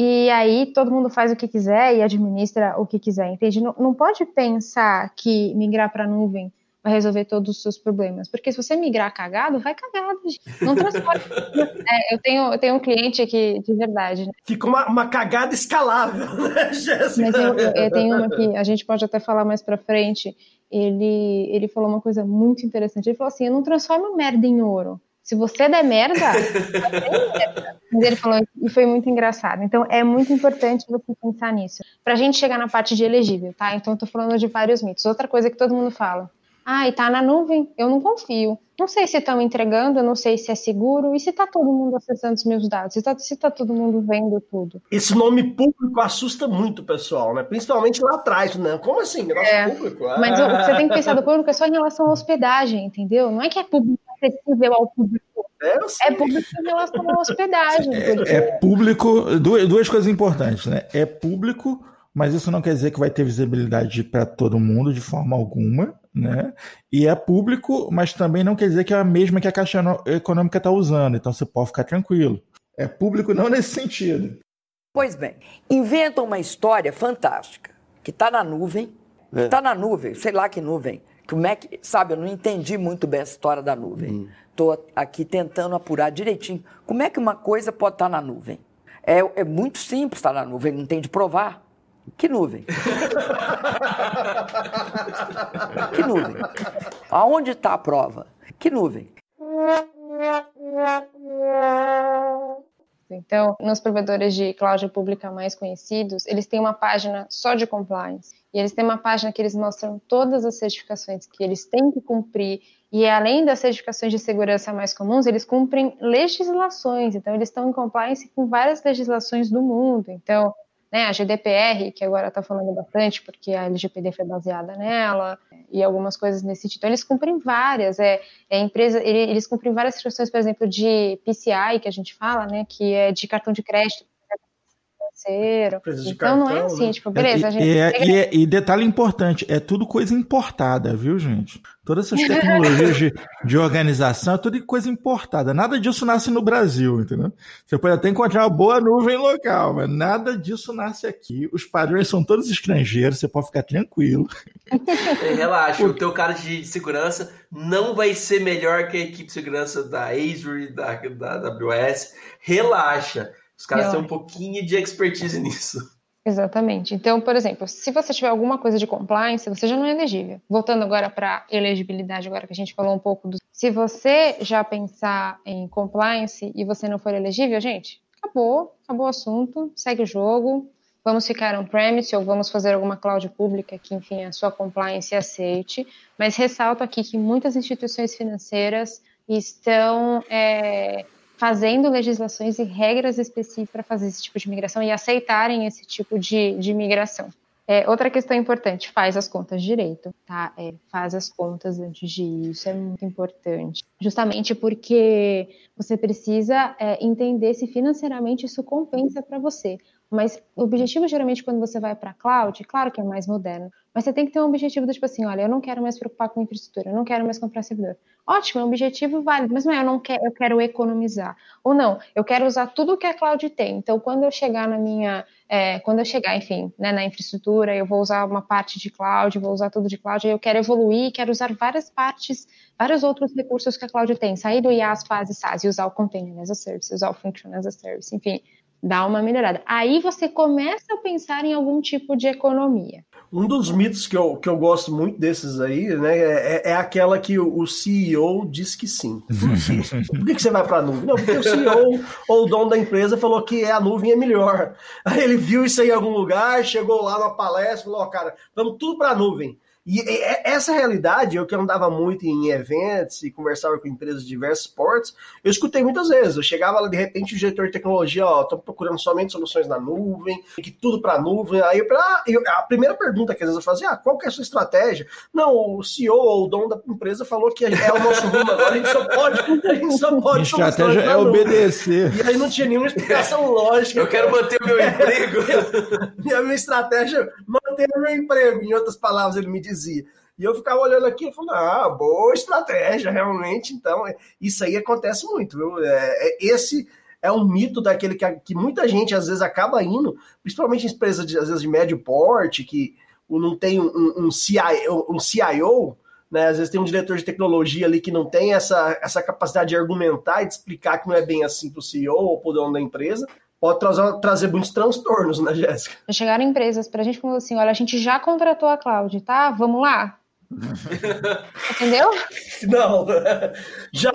D: e aí todo mundo faz o que quiser e administra o que quiser, entende? Não, não pode pensar que migrar para a nuvem vai resolver todos os seus problemas, porque se você migrar cagado, vai cagado, não transporta. (laughs) é, eu, tenho, eu tenho um cliente aqui de verdade. Né?
C: Fica uma, uma cagada escalável, (laughs) né, Jéssica?
D: Mas eu, eu, eu tenho uma que a gente pode até falar mais para frente. Ele, ele falou uma coisa muito interessante. Ele falou assim: eu não transformo merda em ouro. Se você der merda, merda. (laughs) Mas ele falou, e foi muito engraçado. Então, é muito importante você pensar nisso. Pra gente chegar na parte de elegível, tá? Então, eu tô falando de vários mitos. Outra coisa que todo mundo fala. Ah, e tá na nuvem, eu não confio. Não sei se estão entregando, eu não sei se é seguro, e se tá todo mundo acessando os meus dados, se tá, se tá todo mundo vendo tudo.
C: Esse nome público assusta muito o pessoal, né? Principalmente lá atrás, né? Como assim? É, público? Ah.
D: Mas você tem que pensar do público é só em relação à hospedagem, entendeu? Não é que é público acessível ao público. É, é público em relação à hospedagem.
A: É, porque... é público, duas, duas coisas importantes, né? É público, mas isso não quer dizer que vai ter visibilidade para todo mundo de forma alguma, né? E é público, mas também não quer dizer que é a mesma que a Caixa Econômica está usando, então você pode ficar tranquilo. É público não nesse sentido.
G: Pois bem, inventa uma história fantástica, que está na nuvem, está é. na nuvem, sei lá que nuvem, como é que, sabe, eu não entendi muito bem essa história da nuvem. Estou hum. aqui tentando apurar direitinho. Como é que uma coisa pode estar na nuvem? É, é muito simples estar na nuvem, não tem de provar. Que nuvem? (laughs) que nuvem? Aonde está a prova? Que nuvem?
D: Então, nos provedores de cloud pública mais conhecidos, eles têm uma página só de compliance. E eles têm uma página que eles mostram todas as certificações que eles têm que cumprir. E além das certificações de segurança mais comuns, eles cumprem legislações. Então, eles estão em compliance com várias legislações do mundo. Então, né, a GDPR, que agora está falando bastante, porque a LGPD foi baseada nela, e algumas coisas nesse sentido. Então, eles cumprem várias, é, é empresa, eles cumprem várias situações, por exemplo, de PCI, que a gente fala, né, que é de cartão de crédito, financeiro. Então cartão, não é assim, né? tipo, beleza, a gente.
A: E, é, e, é, e, detalhe importante, é tudo coisa importada, viu, gente? Todas essas tecnologias de, de organização é tudo coisa importada. Nada disso nasce no Brasil, entendeu? Você pode até encontrar uma boa nuvem local, mas nada disso nasce aqui. Os padrões são todos estrangeiros, você pode ficar tranquilo.
B: É, relaxa, o teu cara de segurança não vai ser melhor que a equipe de segurança da Azure, da, da AWS. Relaxa. Os caras têm um pouquinho de expertise (laughs) nisso.
D: Exatamente. Então, por exemplo, se você tiver alguma coisa de compliance, você já não é elegível. Voltando agora para elegibilidade, agora que a gente falou um pouco do. Se você já pensar em compliance e você não for elegível, gente, acabou, acabou o assunto, segue o jogo. Vamos ficar on-premise ou vamos fazer alguma cloud pública que, enfim, a sua compliance aceite. Mas ressalto aqui que muitas instituições financeiras estão é, fazendo legislações e regras específicas para fazer esse tipo de migração e aceitarem esse tipo de, de migração. É, outra questão importante, faz as contas direito, tá? É, faz as contas antes de ir, isso é muito importante. Justamente porque você precisa é, entender se financeiramente isso compensa para você. Mas o objetivo, geralmente, quando você vai para a cloud, claro que é mais moderno, mas você tem que ter um objetivo do tipo assim, olha, eu não quero mais preocupar com infraestrutura, eu não quero mais comprar servidor. Ótimo, é um objetivo válido, mas não é, eu não quero, eu quero economizar. Ou não, eu quero usar tudo que a cloud tem. Então, quando eu chegar na minha, é, quando eu chegar, enfim, né, na infraestrutura, eu vou usar uma parte de cloud, vou usar tudo de cloud, eu quero evoluir, quero usar várias partes, vários outros recursos que a cloud tem, sair do IaaS, PaaS e SaaS e usar o Container as a Service, usar o Function as a Service, enfim dá uma melhorada. Aí você começa a pensar em algum tipo de economia.
C: Um dos mitos que eu, que eu gosto muito desses aí, né, é, é aquela que o, CEO diz que sim. (laughs) Por que, que você vai para a nuvem? Não, porque o CEO ou o dono da empresa falou que a nuvem é melhor. Aí ele viu isso aí em algum lugar, chegou lá numa palestra, falou, oh, cara, vamos tudo para a nuvem. E essa realidade, eu que andava muito em eventos e conversava com empresas de diversos portos, eu escutei muitas vezes. Eu chegava lá, de repente, o diretor de tecnologia, ó, estamos procurando somente soluções na nuvem, que tudo para nuvem. Aí eu, a primeira pergunta que às vezes eu fazia, ah, qual que é a sua estratégia? Não, o CEO ou o dono da empresa falou que é o nosso rumo agora, a gente só pode, a gente só pode. A
A: estratégia é obedecer.
C: E aí não tinha nenhuma explicação (laughs) lógica.
B: Eu quero manter o meu emprego. (laughs)
C: e a minha estratégia, manter o meu emprego. Em outras palavras, ele me dizia dizia. E eu ficava olhando aqui e falando, ah, boa estratégia, realmente. Então, isso aí acontece muito, viu? É, é, esse é um mito daquele que, que muita gente às vezes acaba indo, principalmente em empresas de, às vezes de médio porte, que não tem um, um, um, CIO, um CIO, né? Às vezes tem um diretor de tecnologia ali que não tem essa, essa capacidade de argumentar e de explicar que não é bem assim para o CEO ou para o dono da empresa pode trazer, trazer muitos transtornos, né, Jéssica?
D: Chegaram empresas para a gente falou assim: olha, a gente já contratou a Cláudia, tá? Vamos lá? (laughs) Entendeu?
C: Não, (laughs) já,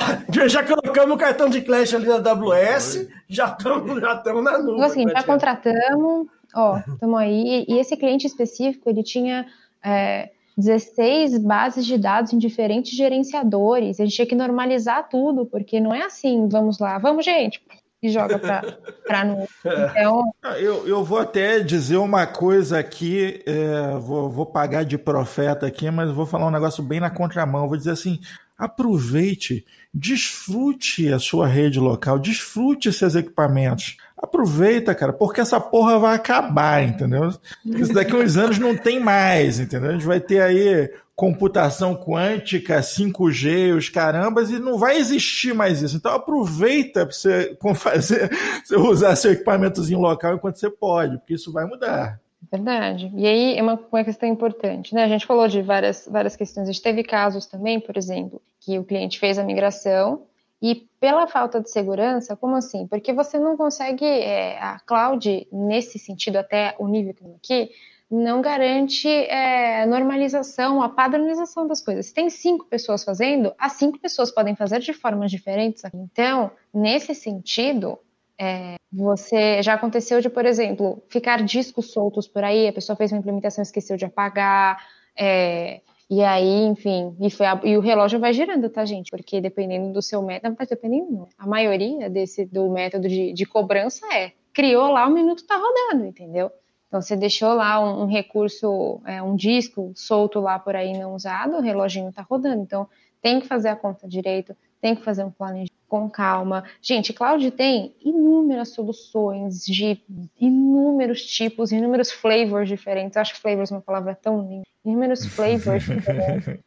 C: já colocamos o cartão de Clash ali na AWS, já estamos já na nuvem. Então,
D: assim, já contratamos, ó, estamos aí. E esse cliente específico, ele tinha é, 16 bases de dados em diferentes gerenciadores. A gente tinha que normalizar tudo, porque não é assim, vamos lá, vamos, gente, e joga para (laughs) nuvem. Então...
A: Eu, eu vou até dizer uma coisa aqui, é, vou, vou pagar de profeta aqui, mas vou falar um negócio bem na contramão. Vou dizer assim: aproveite, desfrute a sua rede local, desfrute seus equipamentos. Aproveita, cara, porque essa porra vai acabar, entendeu? Isso daqui a uns anos não tem mais, entendeu? A gente vai ter aí computação quântica, 5G, os carambas, e não vai existir mais isso. Então aproveita para você (laughs) fazer, usar seu equipamentozinho local enquanto você pode, porque isso vai mudar.
D: Verdade. E aí é uma, uma questão importante, né? A gente falou de várias, várias questões. A gente teve casos também, por exemplo, que o cliente fez a migração e pela falta de segurança, como assim? Porque você não consegue, é, a cloud, nesse sentido, até o nível que eu aqui, não garante é, normalização, a padronização das coisas. Se tem cinco pessoas fazendo, as cinco pessoas podem fazer de formas diferentes. Então, nesse sentido, é, Você já aconteceu de, por exemplo, ficar discos soltos por aí, a pessoa fez uma implementação esqueceu de apagar, é, e aí, enfim, e, a, e, o relógio vai girando, tá, gente? Porque dependendo do seu método, tá dependendo, a maioria desse do método de, de cobrança é criou lá, o minuto tá rodando, entendeu? Então, você deixou lá um, um recurso, é, um disco solto lá por aí não usado, o reloginho tá rodando. Então, tem que fazer a conta direito, tem que fazer um planejamento com calma. Gente, cloud tem inúmeras soluções de inúmeros tipos, inúmeros flavors diferentes. Eu acho flavors uma palavra tão linda. Inúmeros (laughs) flavors diferentes.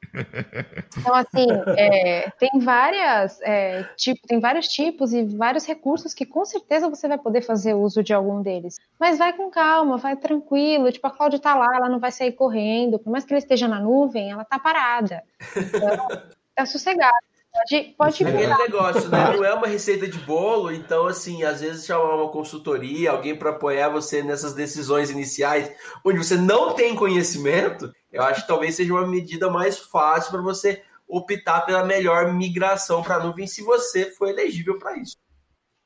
D: Então, assim, é, tem várias é, tipo, tem vários tipos e vários recursos que com certeza você vai poder fazer uso de algum deles. Mas vai com calma, vai tranquilo. Tipo, a cloud está lá, ela não vai sair correndo. Por mais que ela esteja na nuvem, ela está parada. Então, tá sossegado. Pode, pode
B: é aquele negócio, né? Não é uma receita de bolo, então, assim, às vezes chamar uma consultoria, alguém para apoiar você nessas decisões iniciais, onde você não tem conhecimento, eu acho que talvez seja uma medida mais fácil para você optar pela melhor migração para a nuvem se você for elegível para isso.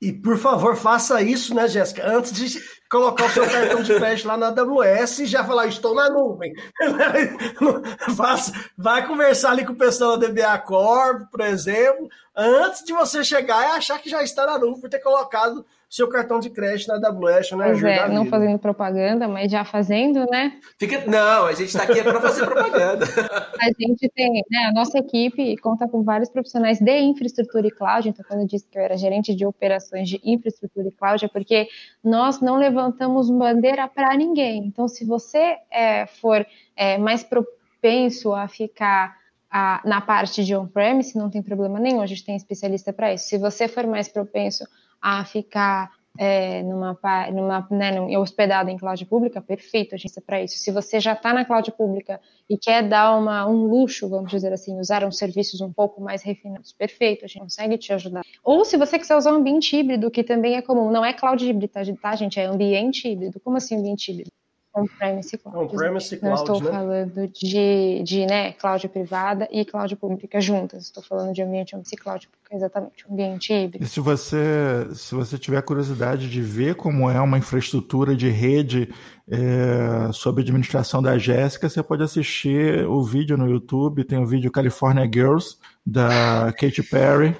C: E por favor, faça isso, né, Jéssica? Antes de colocar o seu cartão de crédito lá na AWS e já falar, estou na nuvem. (laughs) Faça, vai conversar ali com o pessoal da DBA Corp, por exemplo, antes de você chegar e achar que já está na nuvem por ter colocado seu cartão de crédito na AWS, né?
D: Pois é, não fazendo propaganda, mas já fazendo, né?
B: Fica... Não, a gente está aqui é para fazer propaganda. (laughs)
D: a gente tem, né, a nossa equipe conta com vários profissionais de infraestrutura e cloud, então quando eu disse que eu era gerente de operações de infraestrutura e cloud, é porque nós não levantamos bandeira para ninguém. Então, se você é, for é, mais propenso a ficar a, na parte de on-premise, não tem problema nenhum, a gente tem especialista para isso. Se você for mais propenso a ficar é, numa, numa né, hospedado em cloud pública, perfeito, a gente é para isso. Se você já está na cloud pública e quer dar uma, um luxo, vamos dizer assim, usar uns serviços um pouco mais refinados, perfeito, a gente consegue te ajudar. Ou se você quiser usar um ambiente híbrido, que também é comum, não é cloud híbrido, tá, tá gente? É ambiente híbrido. Como assim ambiente híbrido? On-premise cloud.
C: On-premise
D: cloud, Não estou né? falando de, de né, cloud privada e cloud pública juntas. Estou falando de ambiente on cloud pública, exatamente, ambiente híbrido.
A: E se você, se você tiver curiosidade de ver como é uma infraestrutura de rede é, sob administração da Jéssica, você pode assistir o vídeo no YouTube, tem o vídeo California Girls, da Katy Perry,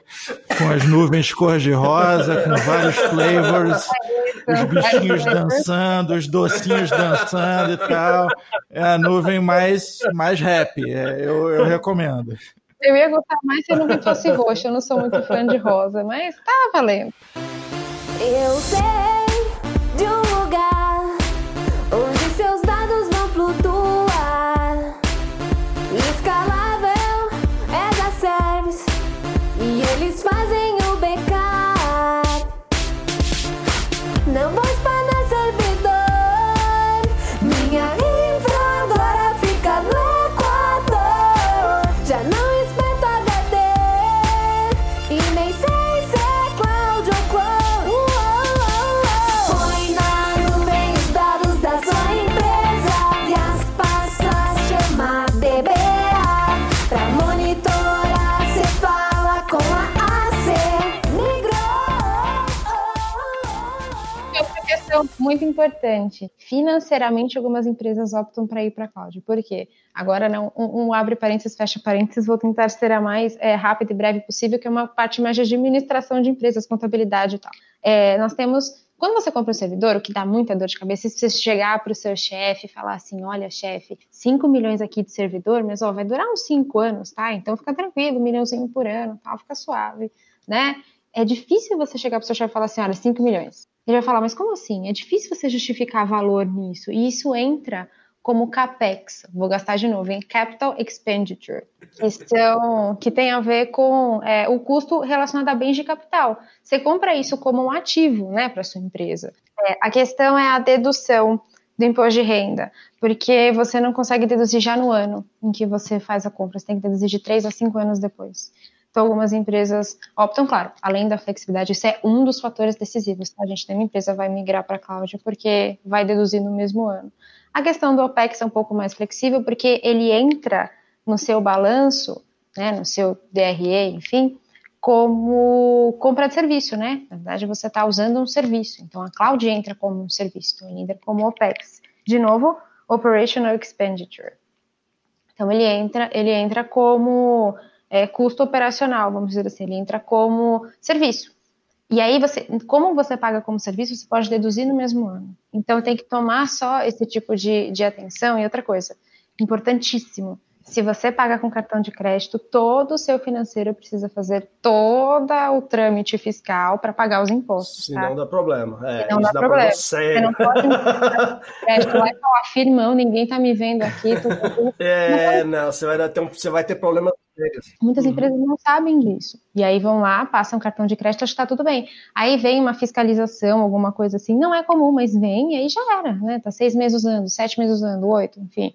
A: com as nuvens cor-de-rosa, com vários flavors, os bichinhos dançando, os docinhos dançando e tal. É a nuvem mais, mais rap, é, eu, eu recomendo.
D: Eu ia gostar mais se a nuvem fosse roxa, eu não sou muito fã de rosa, mas tá valendo. Eu sei muito importante. Financeiramente, algumas empresas optam para ir para a cloud. Por quê? Agora, não, um, um, abre parênteses, fecha parênteses, vou tentar ser a mais é, rápida e breve possível, que é uma parte mais de administração de empresas, contabilidade e tal. É, nós temos quando você compra um servidor, o que dá muita dor de cabeça é você chegar para o seu chefe e falar assim: olha, chefe, 5 milhões aqui de servidor, mas ó, vai durar uns 5 anos, tá? Então fica tranquilo, um milhãozinho por ano, tal, fica suave, né? É difícil você chegar para o seu chefe e falar assim: olha, 5 milhões. Ele vai falar, mas como assim? É difícil você justificar valor nisso. E isso entra como CAPEX, vou gastar de novo, em Capital Expenditure, que, são, que tem a ver com é, o custo relacionado a bens de capital. Você compra isso como um ativo né, para sua empresa. É, a questão é a dedução do imposto de renda, porque você não consegue deduzir já no ano em que você faz a compra, você tem que deduzir de 3 a 5 anos depois. Então, algumas empresas optam, claro, além da flexibilidade, isso é um dos fatores decisivos. Tá? A gente tem uma empresa vai migrar para a cloud porque vai deduzir no mesmo ano. A questão do OPEX é um pouco mais flexível porque ele entra no seu balanço, né, no seu DRE, enfim, como compra de serviço, né? Na verdade, você está usando um serviço. Então, a cloud entra como um serviço, então ele entra como OPEX. De novo, Operational Expenditure. Então, ele entra, ele entra como é, custo operacional, vamos dizer assim, ele entra como serviço. E aí, você, como você paga como serviço, você pode deduzir no mesmo ano. Então, tem que tomar só esse tipo de, de atenção. E outra coisa, importantíssimo, se você paga com cartão de crédito, todo o seu financeiro precisa fazer todo o trâmite fiscal para pagar os impostos.
C: Se
D: tá?
C: não dá problema. É,
D: não dá, dá problema. Você não pode (laughs) crédito lá e falar, firmão, ninguém está me vendo aqui. Tô... (laughs)
C: É, não, você vai, ter um, você vai ter problema
D: Muitas uhum. empresas não sabem disso. E aí vão lá, passam cartão de crédito, acho que está tudo bem. Aí vem uma fiscalização, alguma coisa assim. Não é comum, mas vem e aí já era, né? Tá seis meses usando, sete meses usando, oito, enfim.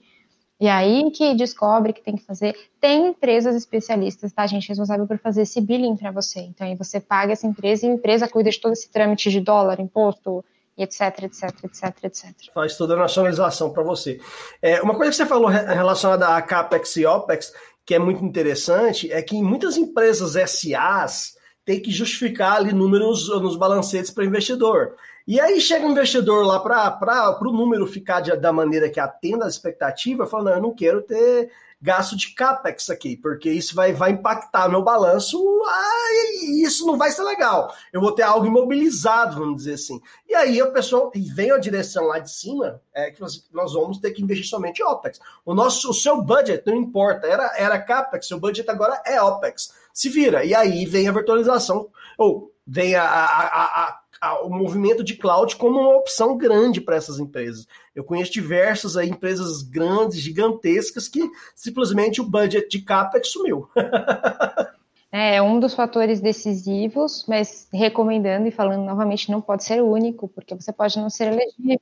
D: E aí que descobre que tem que fazer. Tem empresas especialistas, tá, gente, responsável por fazer esse billing para você. Então aí você paga essa empresa e a empresa cuida de todo esse trâmite de dólar, imposto, etc, etc, etc, etc.
C: Faz toda a nacionalização para você. É, uma coisa que você falou relacionada a CAPEX e OPEX, que é muito interessante, é que muitas empresas SAs tem que justificar ali números nos balancetes para investidor. E aí chega um investidor lá para o número ficar de, da maneira que atenda a expectativa, falando, eu não quero ter gasto de capex aqui, porque isso vai, vai impactar meu balanço, ah, e isso não vai ser legal. Eu vou ter algo imobilizado, vamos dizer assim. E aí a pessoa e vem a direção lá de cima, é que nós, nós vamos ter que investir somente em OPEX. O, nosso, o seu budget não importa, era, era CAPEX, seu budget agora é OPEX. Se vira. E aí vem a virtualização, ou vem a, a, a, a, o movimento de cloud como uma opção grande para essas empresas. Eu conheço diversas aí, empresas grandes, gigantescas, que simplesmente o budget de CAPEX sumiu. (laughs)
D: É, é um dos fatores decisivos, mas recomendando e falando novamente, não pode ser único, porque você pode não ser elegível.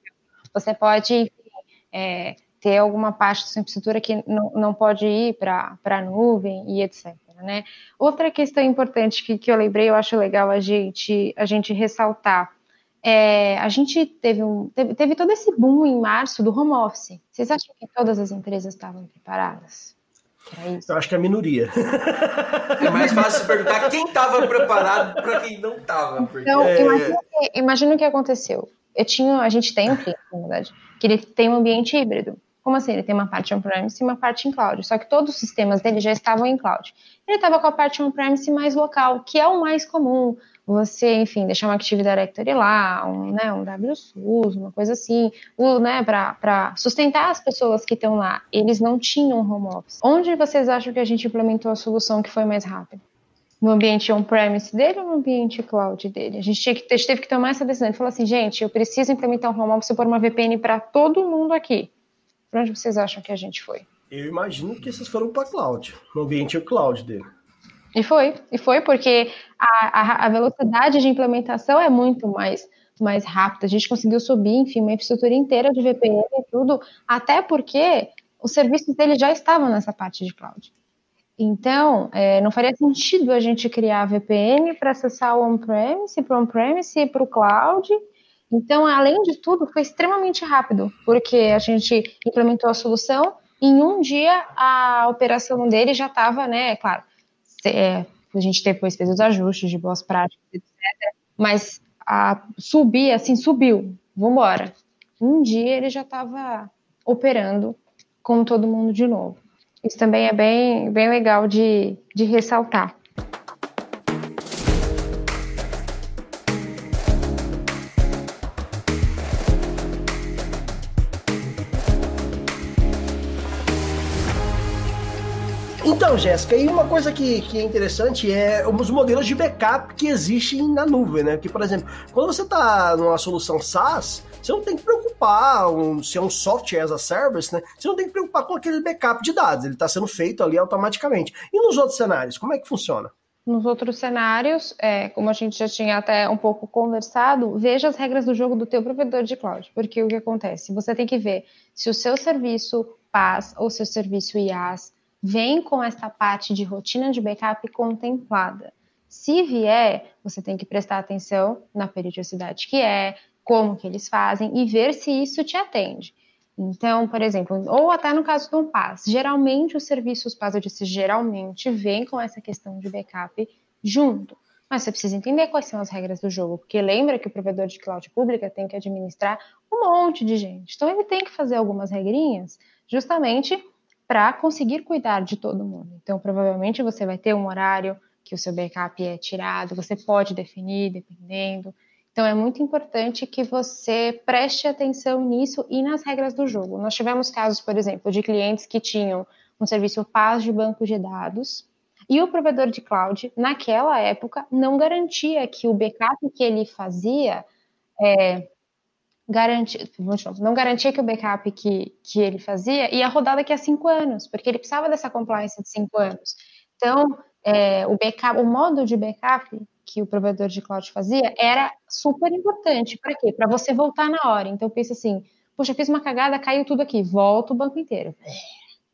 D: Você pode é, ter alguma parte da sua infraestrutura que não, não pode ir para a nuvem e etc né? Outra questão importante que, que eu lembrei, eu acho legal a gente, a gente ressaltar. É, a gente teve, um, teve, teve todo esse boom em março do home office. Vocês acham que todas as empresas estavam preparadas?
C: Eu acho que é a minoria. (laughs)
B: É mais fácil perguntar quem estava preparado para quem não estava.
D: Porque... Então, é... imagina, que, imagina o que aconteceu. Eu tinha, a gente tem um cliente, na verdade, que ele tem um ambiente híbrido. Como assim? Ele tem uma parte on-premise e uma parte em cloud. Só que todos os sistemas dele já estavam em cloud. Ele estava com a parte on-premise mais local, que é o mais comum. Você, enfim, deixar um Active Directory lá, um, né, um WSUS, uma coisa assim, né, para sustentar as pessoas que estão lá. Eles não tinham home office. Onde vocês acham que a gente implementou a solução que foi mais rápida? no ambiente on-premise dele ou no ambiente cloud dele? A gente, tinha que, a gente teve que tomar essa decisão. Ele falou assim, gente, eu preciso implementar um home office por uma VPN para todo mundo aqui. Para onde vocês acham que a gente foi?
C: Eu imagino que vocês foram para cloud, no ambiente cloud dele.
D: E foi, e foi porque a, a, a, velocidade de implementação é muito mais, mais rápida. A gente conseguiu subir, enfim, uma infraestrutura inteira de VPN e tudo, até porque os serviços dele já estavam nessa parte de cloud. Então, é, não faria sentido a gente criar VPN para acessar o on-premise, para o on-premise e para o cloud, então, além de tudo, foi extremamente rápido, porque a gente implementou a solução, em um dia a operação dele já estava, né, claro, é, a gente depois fez os ajustes de boas práticas, etc. Mas a, subir, assim, subiu, vamos embora. Um dia ele já estava operando com todo mundo de novo. Isso também é bem, bem legal de, de ressaltar.
C: Jéssica, e uma coisa que, que é interessante é os modelos de backup que existem na nuvem, né? Porque, por exemplo, quando você está numa solução SaaS, você não tem que preocupar um, se é um software as a service, né? Você não tem que preocupar com aquele backup de dados, ele está sendo feito ali automaticamente. E nos outros cenários, como é que funciona?
D: Nos outros cenários, é, como a gente já tinha até um pouco conversado, veja as regras do jogo do teu provedor de cloud, porque o que acontece? Você tem que ver se o seu serviço PaaS ou seu serviço IaaS vem com essa parte de rotina de backup contemplada. Se vier, você tem que prestar atenção na periodicidade que é, como que eles fazem e ver se isso te atende. Então, por exemplo, ou até no caso do PAS, geralmente os serviços PAS, eu disse geralmente, vem com essa questão de backup junto. Mas você precisa entender quais são as regras do jogo, porque lembra que o provedor de cloud pública tem que administrar um monte de gente. Então ele tem que fazer algumas regrinhas justamente para conseguir cuidar de todo mundo. Então provavelmente você vai ter um horário que o seu backup é tirado, você pode definir dependendo. Então é muito importante que você preste atenção nisso e nas regras do jogo. Nós tivemos casos, por exemplo, de clientes que tinham um serviço paz de banco de dados e o provedor de cloud, naquela época, não garantia que o backup que ele fazia é, garantia, não garantia que o backup que, que ele fazia ia rodar daqui a cinco anos, porque ele precisava dessa compliance de cinco anos. Então, é, o backup, o modo de backup que o provedor de cloud fazia era super importante. Para quê? Para você voltar na hora. Então, pensa assim, poxa, fiz uma cagada, caiu tudo aqui, volta o banco inteiro.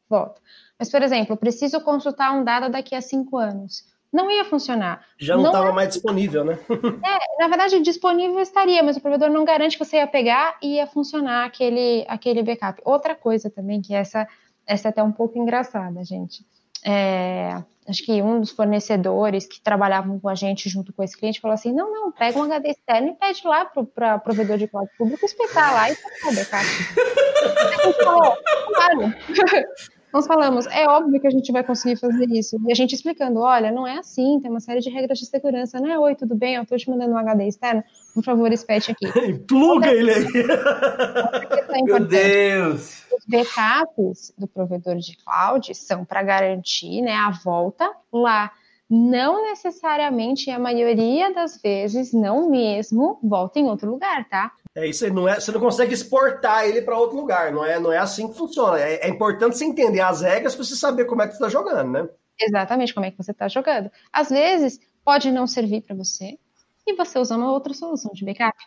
D: Volta. Mas, por exemplo, preciso consultar um dado daqui a cinco anos. Não ia funcionar.
C: Já não estava é... mais disponível, né? (laughs)
D: é, na verdade, disponível estaria, mas o provedor não garante que você ia pegar e ia funcionar aquele, aquele backup. Outra coisa também, que essa, essa é até um pouco engraçada, gente. É, acho que um dos fornecedores que trabalhavam com a gente junto com esse cliente falou assim: não, não, pega um HD externo e pede lá para o provedor de cloud público espetar lá e fazer o backup. (laughs) a gente falou, claro. Nós falamos, é óbvio que a gente vai conseguir fazer isso. E a gente explicando, olha, não é assim, tem uma série de regras de segurança. Não é, oi, tudo bem, eu estou te mandando um HD externo, por favor, espete aqui. (laughs)
C: Pluga ele aí.
B: É Meu Deus!
D: Os backups do provedor de cloud são para garantir né, a volta lá. Não necessariamente, a maioria das vezes, não mesmo, volta em outro lugar, tá?
C: É isso aí, não é, você não consegue exportar ele para outro lugar, não é, não é assim que funciona. É, é importante você entender as regras para você saber como é que você está jogando, né?
D: Exatamente, como é que você está jogando. Às vezes, pode não servir para você e você usa uma outra solução de backup.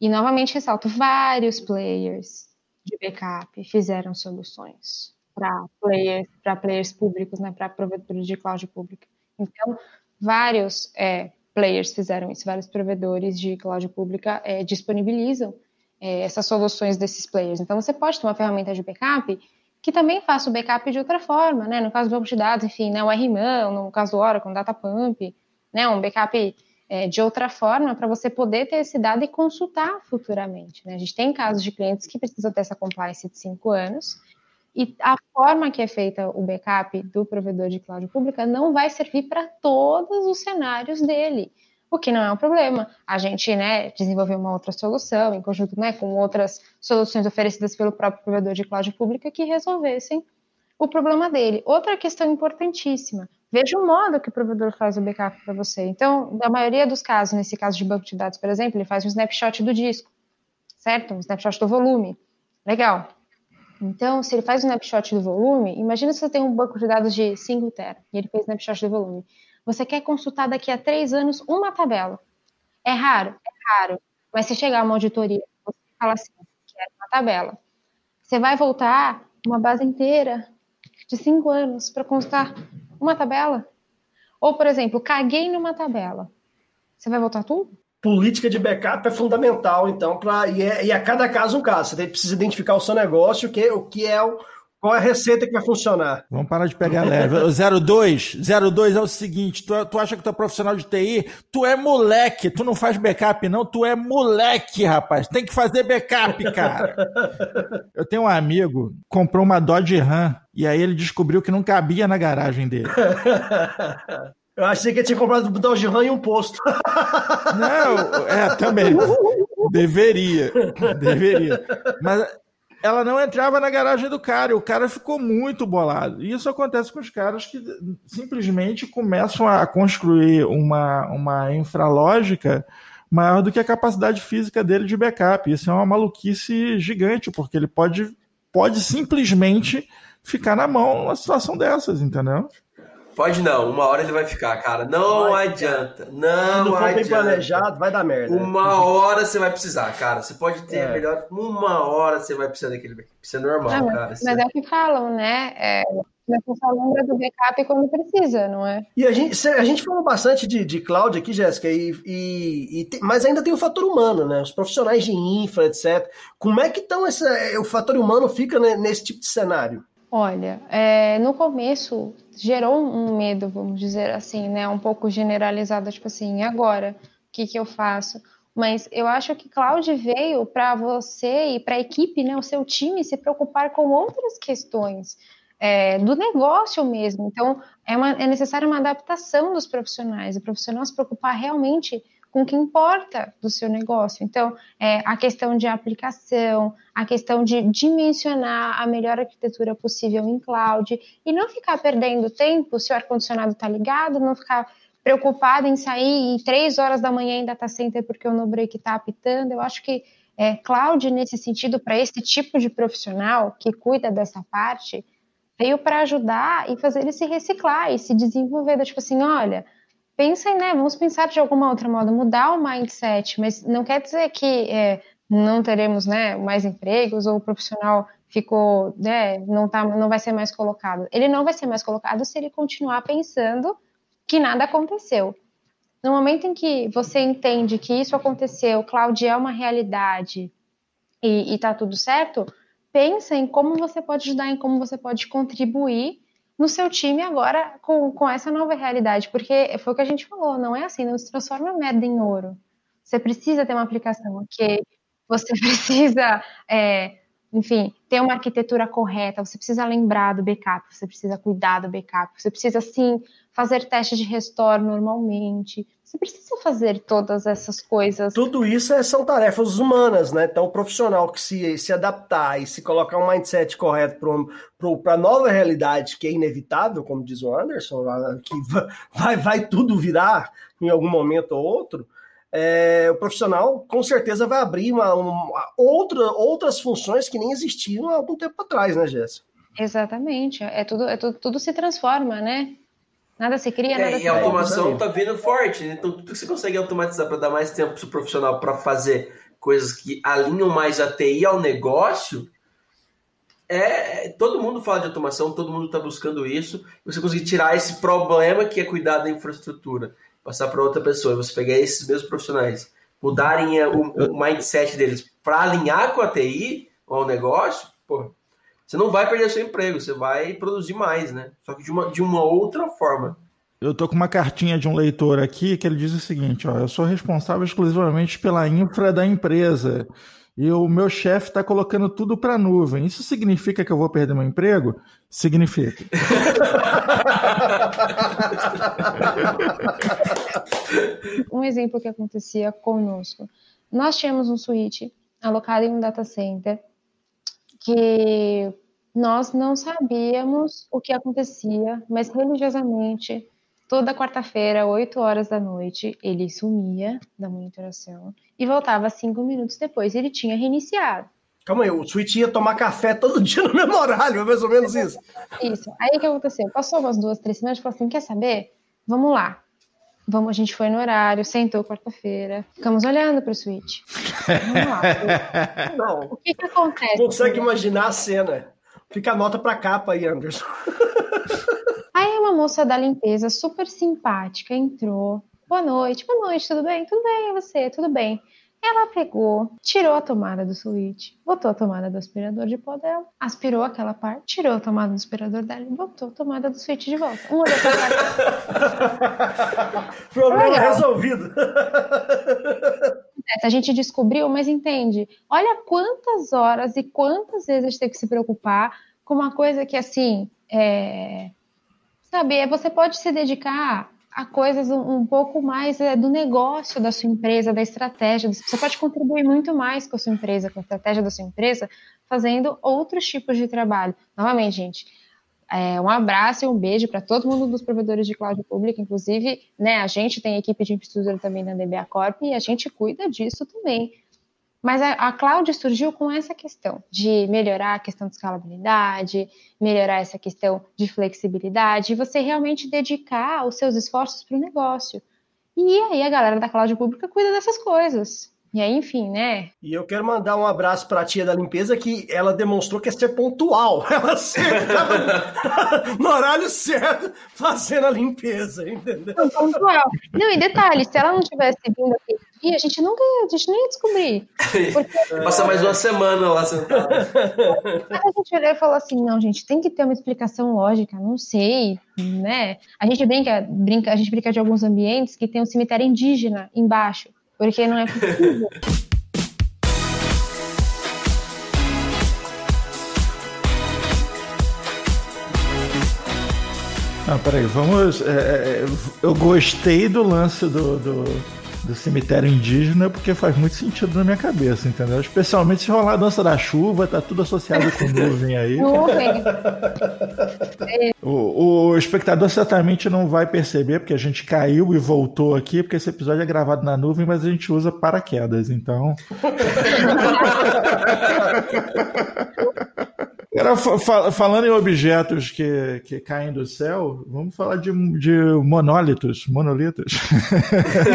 D: E novamente ressalto, vários players de backup fizeram soluções para players, players públicos, né, para provedores de cloud pública. Então, vários é, players fizeram isso, vários provedores de cloud pública é, disponibilizam é, essas soluções desses players. Então, você pode ter uma ferramenta de backup que também faça o backup de outra forma, né? No caso do banco de dados, enfim, né? o RMAN, no caso do Oracle, um Datapump, né? Um backup é, de outra forma para você poder ter esse dado e consultar futuramente, né? A gente tem casos de clientes que precisam ter essa compliance de cinco anos e a forma que é feita o backup do provedor de cloud pública não vai servir para todos os cenários dele, o que não é um problema. A gente né, desenvolveu uma outra solução, em conjunto né, com outras soluções oferecidas pelo próprio provedor de cloud pública que resolvessem o problema dele. Outra questão importantíssima, veja o modo que o provedor faz o backup para você. Então, na maioria dos casos, nesse caso de banco de dados, por exemplo, ele faz um snapshot do disco, certo? Um snapshot do volume. Legal. Então, se ele faz um snapshot do volume, imagina se você tem um banco de dados de 5 tera e ele fez snapshot do volume. Você quer consultar daqui a três anos uma tabela. É raro? É raro. Mas se chegar uma auditoria, você fala assim, quero uma tabela. Você vai voltar uma base inteira de cinco anos para consultar uma tabela? Ou, por exemplo, caguei numa tabela. Você vai voltar tudo?
C: Política de backup é fundamental, então, para e, é, e a cada caso um caso. Você precisa identificar o seu negócio, que, o que é o. Qual é a receita que vai funcionar?
A: Vamos parar de pegar leve. 02, 02 é o seguinte: tu, tu acha que tu é profissional de TI? Tu é moleque, tu não faz backup, não, tu é moleque, rapaz. Tem que fazer backup, cara. Eu tenho um amigo, comprou uma Dodge Ram, e aí ele descobriu que não cabia na garagem dele. (laughs)
C: Eu achei que tinha comprado o Dodge Ram e um posto. (laughs)
A: Não, é, também. Deveria. Deveria. Mas ela não entrava na garagem do cara e o cara ficou muito bolado. E isso acontece com os caras que simplesmente começam a construir uma, uma infralógica maior do que a capacidade física dele de backup. Isso é uma maluquice gigante, porque ele pode, pode simplesmente ficar na mão numa situação dessas, entendeu?
B: Pode não, uma hora ele vai ficar, cara. Não vai, adianta. Não, não for adianta. bem
C: planejado, vai dar merda.
B: Uma hora você vai precisar, cara. Você pode ter é. melhor. Uma hora você vai precisar daquele backup. Isso é normal,
D: não,
B: cara.
D: Mas, mas é o que falam, né? É, você só lembra do backup quando precisa, não é?
C: E a gente, a gente falou bastante de, de cloud aqui, Jéssica, e, e, e tem, mas ainda tem o fator humano, né? Os profissionais de infra, etc. Como é que estão esse, o fator humano fica nesse tipo de cenário?
D: Olha, é, no começo gerou um medo, vamos dizer assim, né? Um pouco generalizado, tipo assim, agora, o que, que eu faço? Mas eu acho que Cloud veio para você e para a equipe, né, o seu time, se preocupar com outras questões é, do negócio mesmo. Então, é, é necessária uma adaptação dos profissionais, o profissional se preocupar realmente com o que importa do seu negócio. Então, é, a questão de aplicação, a questão de dimensionar a melhor arquitetura possível em cloud e não ficar perdendo tempo se o ar-condicionado está ligado, não ficar preocupado em sair e três horas da manhã em data center porque o no break está apitando. Eu acho que é, cloud, nesse sentido, para esse tipo de profissional que cuida dessa parte, veio para ajudar e fazer ele se reciclar e se desenvolver. Tipo assim, olha, pensem, né? Vamos pensar de alguma outra moda, mudar o mindset, mas não quer dizer que é, não teremos né, mais empregos ou o profissional ficou, né, não, tá, não vai ser mais colocado. Ele não vai ser mais colocado se ele continuar pensando que nada aconteceu. No momento em que você entende que isso aconteceu, Cláudia é uma realidade e está tudo certo, pensa em como você pode ajudar, em como você pode contribuir no seu time agora com, com essa nova realidade, porque foi o que a gente falou, não é assim, não se transforma merda em ouro. Você precisa ter uma aplicação, ok? Você (laughs) precisa, é, enfim, ter uma arquitetura correta, você precisa lembrar do backup, você precisa cuidar do backup, você precisa, sim, fazer testes de restore normalmente, você precisa fazer todas essas coisas.
C: Tudo isso é, são tarefas humanas, né? Então, o profissional que se, se adaptar e se colocar um mindset correto para a nova realidade, que é inevitável, como diz o Anderson, que (laughs) vai, vai tudo virar em algum momento ou outro, é, o profissional com certeza vai abrir uma, uma, outra, outras funções que nem existiam há algum tempo atrás, né, Jéssica?
D: Exatamente. É tudo, é tudo, tudo se transforma, né? Nada se cria, é, nada
B: se E a automação está vindo forte, né? então tudo que você consegue automatizar para dar mais tempo para o profissional para fazer coisas que alinham mais a TI ao negócio, é todo mundo fala de automação, todo mundo está buscando isso. Você conseguir tirar esse problema que é cuidar da infraestrutura, passar para outra pessoa, e você pegar esses mesmos profissionais, mudarem o, o mindset deles para alinhar com a TI ou ao negócio, você não vai perder seu emprego, você vai produzir mais, né? Só que de uma, de uma outra forma.
A: Eu tô com uma cartinha de um leitor aqui que ele diz o seguinte: ó, eu sou responsável exclusivamente pela infra da empresa e o meu chefe está colocando tudo para nuvem. Isso significa que eu vou perder meu emprego? Significa. (laughs)
D: um exemplo que acontecia conosco: nós tínhamos um suíte alocado em um data center que nós não sabíamos o que acontecia, mas religiosamente, toda quarta-feira, 8 horas da noite, ele sumia da monitoração e voltava cinco minutos depois. Ele tinha reiniciado.
C: Calma aí, o Switch ia tomar café todo dia no mesmo horário, é mais ou menos isso.
D: Isso. Aí o que aconteceu? Passou umas duas, três semanas falou assim: quer saber? Vamos lá. Vamos, a gente foi no horário, sentou quarta-feira, ficamos olhando para o Switch. Vamos lá. (laughs)
C: Não. O que, que acontece? Consegue imaginar a cena? Fica a nota para capa aí, Anderson.
D: Aí uma moça da limpeza, super simpática, entrou. Boa noite, boa noite, tudo bem? Tudo bem, e você? Tudo bem. Ela pegou, tirou a tomada do switch, botou a tomada do aspirador de pó dela, aspirou aquela parte, tirou a tomada do aspirador dela e botou a tomada do switch de volta. Um olhou
C: pra Problema Legal. resolvido.
D: A gente descobriu, mas entende, olha quantas horas e quantas vezes a gente tem que se preocupar com uma coisa que, assim, é... sabe, você pode se dedicar a coisas um, um pouco mais é, do negócio da sua empresa, da estratégia. Você pode contribuir muito mais com a sua empresa, com a estratégia da sua empresa, fazendo outros tipos de trabalho. Novamente, gente, é, um abraço e um beijo para todo mundo dos provedores de cloud pública, inclusive, né, a gente tem equipe de infraestrutura também na DBA Corp e a gente cuida disso também. Mas a, a cloud surgiu com essa questão de melhorar a questão de escalabilidade, melhorar essa questão de flexibilidade, e você realmente dedicar os seus esforços para o negócio. E aí a galera da cloud pública cuida dessas coisas. E aí, enfim, né?
C: E eu quero mandar um abraço para a tia da limpeza que ela demonstrou que é ser pontual. (laughs) Ela sempre estava (laughs) no horário certo fazendo a limpeza, entendeu?
D: Não, pontual. Não, e detalhe, se ela não tivesse vindo aqui a gente nunca, a gente nem ia descobrir.
B: Porque... (laughs) Passa mais uma semana lá sentado.
D: a gente olhou e falou assim, não, gente, tem que ter uma explicação lógica, não sei, né? A gente brinca, brinca, a gente brinca de alguns ambientes que tem um cemitério indígena embaixo, porque não é possível.
A: Não, peraí, vamos. É, é, eu gostei do lance do, do, do, cemitério indígena porque faz muito sentido na minha cabeça, entendeu? Especialmente se rolar a dança da chuva, tá tudo associado com nuvem aí. Nuvem. (laughs) o, o espectador certamente não vai perceber, porque a gente caiu e voltou aqui, porque esse episódio é gravado na nuvem, mas a gente usa paraquedas, então. (laughs) Era, falando em objetos que, que caem do céu, vamos falar de, de monólitos, monolitos.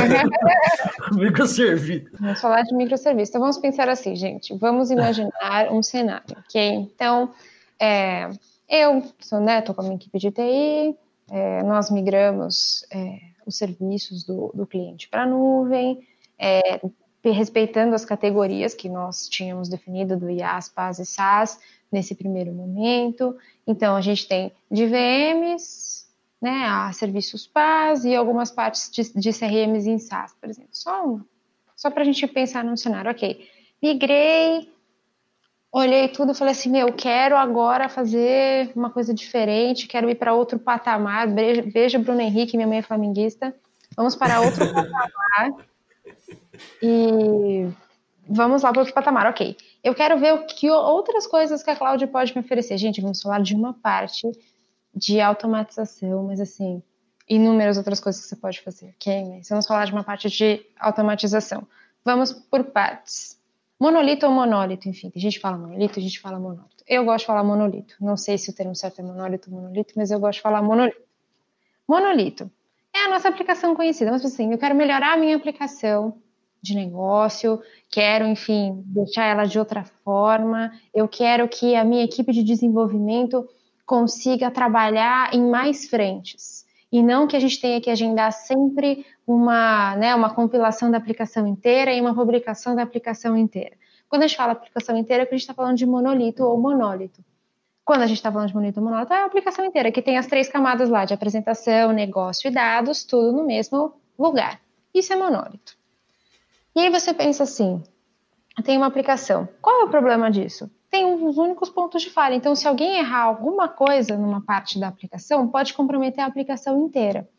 A: (laughs)
C: microserviço.
D: Vamos falar de microserviço. Então vamos pensar assim, gente. Vamos imaginar um cenário, ok? Então, é, eu sou, né, com a minha equipe de TI, é, nós migramos é, os serviços do, do cliente para a nuvem, é, respeitando as categorias que nós tínhamos definido do IaaS, PaaS e SaaS, nesse primeiro momento. Então, a gente tem de VMs, né, a serviços PaaS e algumas partes de, de CRMs em SaaS, por exemplo. Só, um, só para a gente pensar num cenário, ok, migrei, olhei tudo falei assim, meu, quero agora fazer uma coisa diferente, quero ir para outro patamar, veja Bruno Henrique, minha mãe é flamenguista, vamos para outro (laughs) patamar. E vamos lá para outro patamar, ok. Eu quero ver o que outras coisas que a cloud pode me oferecer. Gente, vamos falar de uma parte de automatização, mas assim, inúmeras outras coisas que você pode fazer, ok? Mas vamos falar de uma parte de automatização. Vamos por partes. Monolito ou monólito, enfim, a gente fala monolito, a gente fala monólito. Eu gosto de falar monolito. Não sei se o termo certo é monólito ou monolito, mas eu gosto de falar monolito. Monolito é a nossa aplicação conhecida. Mas assim, eu quero melhorar a minha aplicação, de negócio, quero, enfim, deixar ela de outra forma, eu quero que a minha equipe de desenvolvimento consiga trabalhar em mais frentes. E não que a gente tenha que agendar sempre uma, né, uma compilação da aplicação inteira e uma publicação da aplicação inteira. Quando a gente fala aplicação inteira, é que a gente está falando de monolito ou monólito. Quando a gente está falando de monolito ou monólito, é a aplicação inteira, que tem as três camadas lá de apresentação, negócio e dados, tudo no mesmo lugar. Isso é monólito. E aí você pensa assim: tem uma aplicação. Qual é o problema disso? Tem uns únicos pontos de falha. Então, se alguém errar alguma coisa numa parte da aplicação, pode comprometer a aplicação inteira.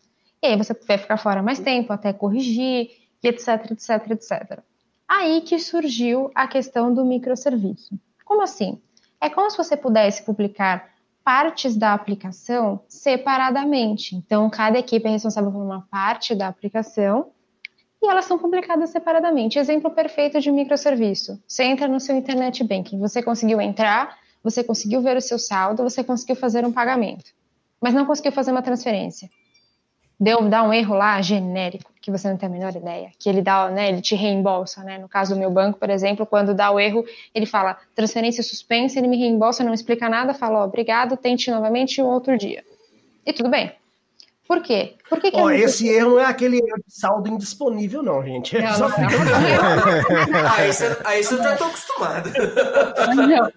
D: E aí você vai ficar fora mais tempo até corrigir, etc, etc, etc. Aí que surgiu a questão do microserviço. Como assim? É como se você pudesse publicar partes da aplicação separadamente. Então, cada equipe é responsável por uma parte da aplicação e elas são publicadas separadamente. Exemplo perfeito de microserviço. Você entra no seu internet banking, você conseguiu entrar, você conseguiu ver o seu saldo, você conseguiu fazer um pagamento, mas não conseguiu fazer uma transferência. Deu dá um erro lá genérico, que você não tem a menor ideia, que ele dá, né, ele te reembolsa, né? No caso do meu banco, por exemplo, quando dá o erro, ele fala transferência suspensa, ele me reembolsa, não explica nada, fala, obrigado, tente novamente um outro dia. E tudo bem. Por quê? Por que, que
C: Ó, é esse erro não é aquele erro de saldo indisponível, não, gente. É não, só... não, (laughs)
B: não. aí, você, aí você já estou acostumado. Não.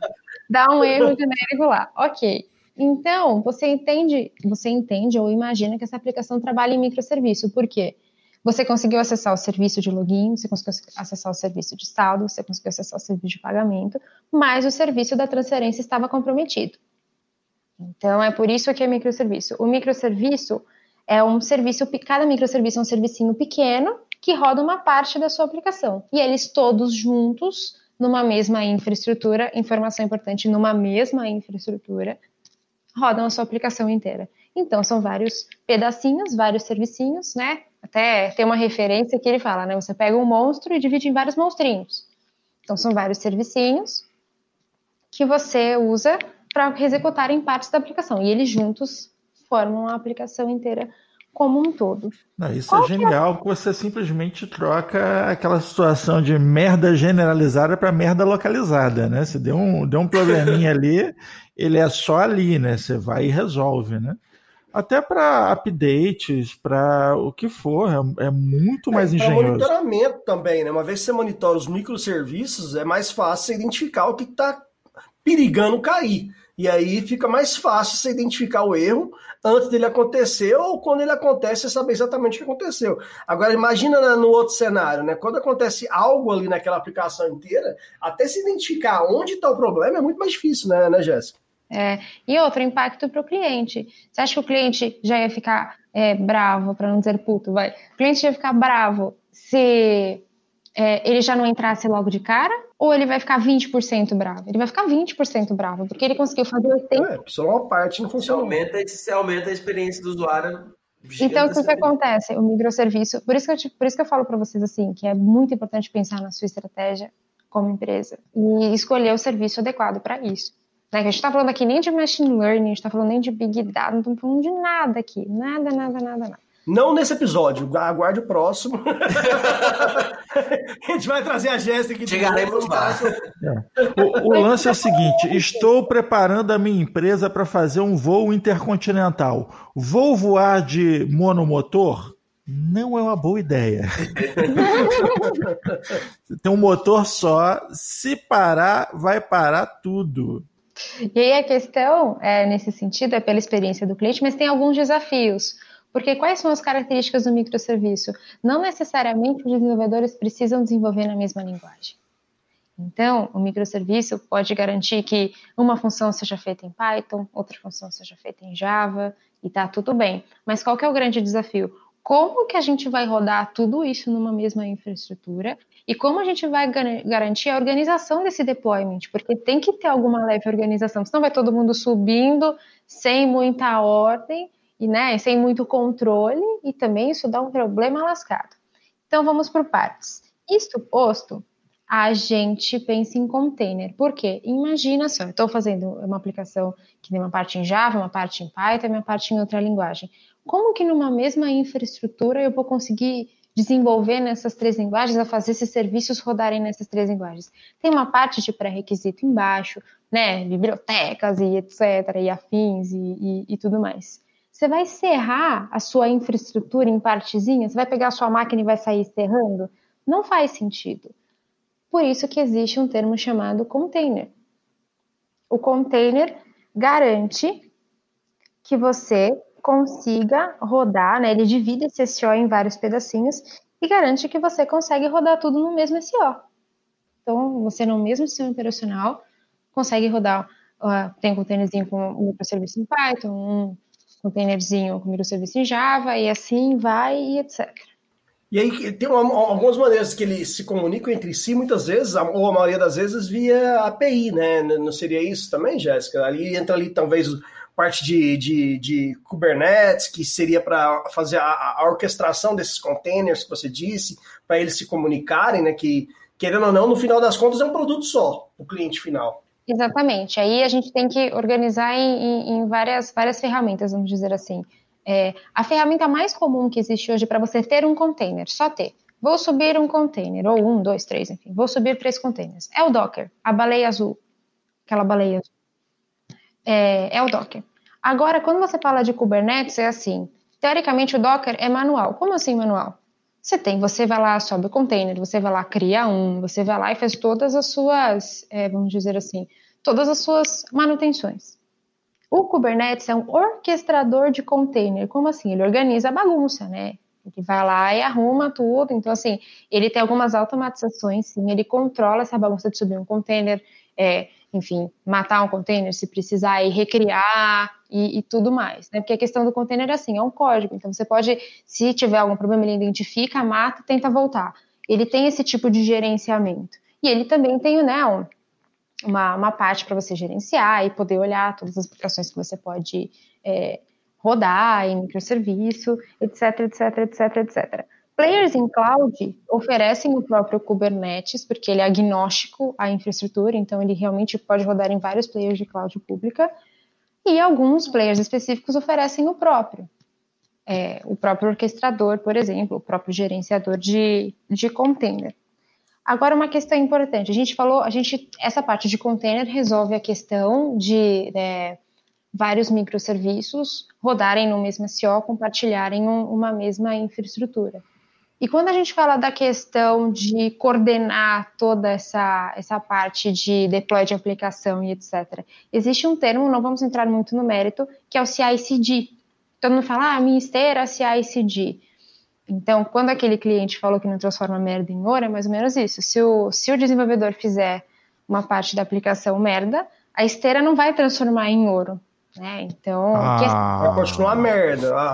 D: Dá um erro genérico lá. Ok. Então, você entende, você entende ou imagina que essa aplicação trabalha em microserviço. Por quê? Você conseguiu acessar o serviço de login, você conseguiu acessar o serviço de saldo, você conseguiu acessar o serviço de pagamento, mas o serviço da transferência estava comprometido. Então, é por isso que é microserviço. O microserviço é um serviço, cada microserviço é um servicinho pequeno que roda uma parte da sua aplicação. E eles todos juntos, numa mesma infraestrutura, informação importante, numa mesma infraestrutura, rodam a sua aplicação inteira. Então, são vários pedacinhos, vários servicinhos, né? Até tem uma referência que ele fala, né? Você pega um monstro e divide em vários monstrinhos. Então, são vários servicinhos que você usa para executar em partes da aplicação. E eles juntos formam a aplicação inteira como um todo.
A: Não, isso Qual é genial, que você simplesmente troca aquela situação de merda generalizada para merda localizada, né? Você deu um, deu um probleminha (laughs) ali, ele é só ali, né? Você vai e resolve, né? até para updates, para o que for, é, é muito mais é, engenhoso.
C: monitoramento também, né? Uma vez que você monitora os microserviços, é mais fácil identificar o que está perigando cair. E aí fica mais fácil você identificar o erro antes dele acontecer ou quando ele acontece, você saber exatamente o que aconteceu. Agora, imagina no outro cenário, né? Quando acontece algo ali naquela aplicação inteira, até se identificar onde está o problema é muito mais difícil, né, né Jéssica?
D: É, e outro impacto para o cliente. Você acha que o cliente já ia ficar é, bravo, para não dizer puto, vai? O cliente ia ficar bravo se é, ele já não entrasse logo de cara? Ou ele vai ficar 20% bravo? Ele vai ficar 20% bravo, porque ele conseguiu fazer 80%.
C: É, só uma parte não funciona.
B: Você aumenta, você aumenta a experiência do usuário.
D: Então, o que, que acontece? O microserviço, por isso que eu, por isso que eu falo para vocês assim, que é muito importante pensar na sua estratégia como empresa e escolher o serviço adequado para isso. Né? A gente está falando aqui nem de machine learning, a gente está falando nem de big data, não estamos falando de nada aqui, nada, nada, nada, nada.
C: Não nesse episódio, aguarde o próximo. (laughs) a gente vai trazer a Jéssica aqui.
B: Chegaremos lá.
A: É. O, o lance é o seguinte: estou preparando a minha empresa para fazer um voo intercontinental. Vou voar de monomotor? Não é uma boa ideia. (laughs) Tem um motor só, se parar, vai parar tudo.
D: E aí a questão, é, nesse sentido, é pela experiência do cliente, mas tem alguns desafios. Porque quais são as características do microserviço? Não necessariamente os desenvolvedores precisam desenvolver na mesma linguagem. Então, o microserviço pode garantir que uma função seja feita em Python, outra função seja feita em Java, e tá tudo bem. Mas qual que é o grande desafio? Como que a gente vai rodar tudo isso numa mesma infraestrutura e como a gente vai garantir a organização desse deployment? Porque tem que ter alguma leve organização, senão vai todo mundo subindo sem muita ordem e né, sem muito controle, e também isso dá um problema lascado. Então vamos por partes. Isto posto, a gente pensa em container. Por quê? Imagina só, eu estou fazendo uma aplicação que tem uma parte em Java, uma parte em Python, uma parte em outra linguagem. Como que numa mesma infraestrutura eu vou conseguir desenvolver nessas três linguagens, a fazer esses serviços rodarem nessas três linguagens? Tem uma parte de pré-requisito embaixo, né, bibliotecas e etc, e afins e, e, e tudo mais. Você vai serrar a sua infraestrutura em partezinhas? Você vai pegar a sua máquina e vai sair serrando? Não faz sentido. Por isso que existe um termo chamado container. O container garante que você consiga rodar, né? Ele divide esse SO em vários pedacinhos e garante que você consegue rodar tudo no mesmo SO. Então, você no mesmo sistema operacional consegue rodar, uh, tem um containerzinho com um microserviço em Python, um containerzinho com microserviço em Java, e assim vai e etc.
C: E aí tem uma, algumas maneiras que eles se comunicam entre si, muitas vezes, ou a maioria das vezes, via API, né? Não seria isso também, Jéssica? Ali entra ali talvez parte de, de, de Kubernetes, que seria para fazer a, a, orquestração desses containers que você disse, para eles se comunicarem, né? Que, querendo ou não, no final das contas é um produto só, o cliente final.
D: Exatamente. Aí a gente tem que organizar em, em várias, várias ferramentas, vamos dizer assim. É, a ferramenta mais comum que existe hoje para você ter um container, só ter. Vou subir um container, ou um, dois, três, enfim. Vou subir três containers. É o Docker, a baleia azul. Aquela baleia azul. É, é o Docker. Agora, quando você fala de Kubernetes, é assim. Teoricamente, o Docker é manual. Como assim manual? Você tem, você vai lá, sobe o container, você vai lá, cria um, você vai lá e faz todas as suas, é, vamos dizer assim, todas as suas manutenções. O Kubernetes é um orquestrador de container. Como assim? Ele organiza a bagunça, né? Ele vai lá e arruma tudo. Então, assim, ele tem algumas automatizações, sim. Ele controla essa bagunça de subir um container, é, enfim, matar um container se precisar e recriar e, e, tudo mais, né? Porque a questão do container é assim, é um código, então você pode, se tiver algum problema, ele identifica, mata, tenta voltar. Ele tem esse tipo de gerenciamento. E ele também tem, né, um, uma, uma parte para você gerenciar e poder olhar todas as aplicações que você pode é, rodar em microserviço, etc, etc, etc, etc. Players em cloud oferecem o próprio Kubernetes, porque ele é agnóstico à infraestrutura, então ele realmente pode rodar em vários players de cloud pública, e alguns players específicos oferecem o próprio. É, o próprio orquestrador, por exemplo, o próprio gerenciador de, de container. Agora, uma questão importante. A gente falou, a gente, essa parte de container resolve a questão de, é, vários microserviços rodarem no mesmo SO, compartilharem um, uma mesma infraestrutura. E quando a gente fala da questão de coordenar toda essa, essa parte de deploy de aplicação e etc., existe um termo, não vamos entrar muito no mérito, que é o CI/CD. Todo mundo fala, ah, minha esteira é CI/CD. Então, quando aquele cliente falou que não transforma merda em ouro, é mais ou menos isso. Se o, se o desenvolvedor fizer uma parte da aplicação merda, a esteira não vai transformar em ouro. Né? Então,
C: ah. vai continuar merda. Ah.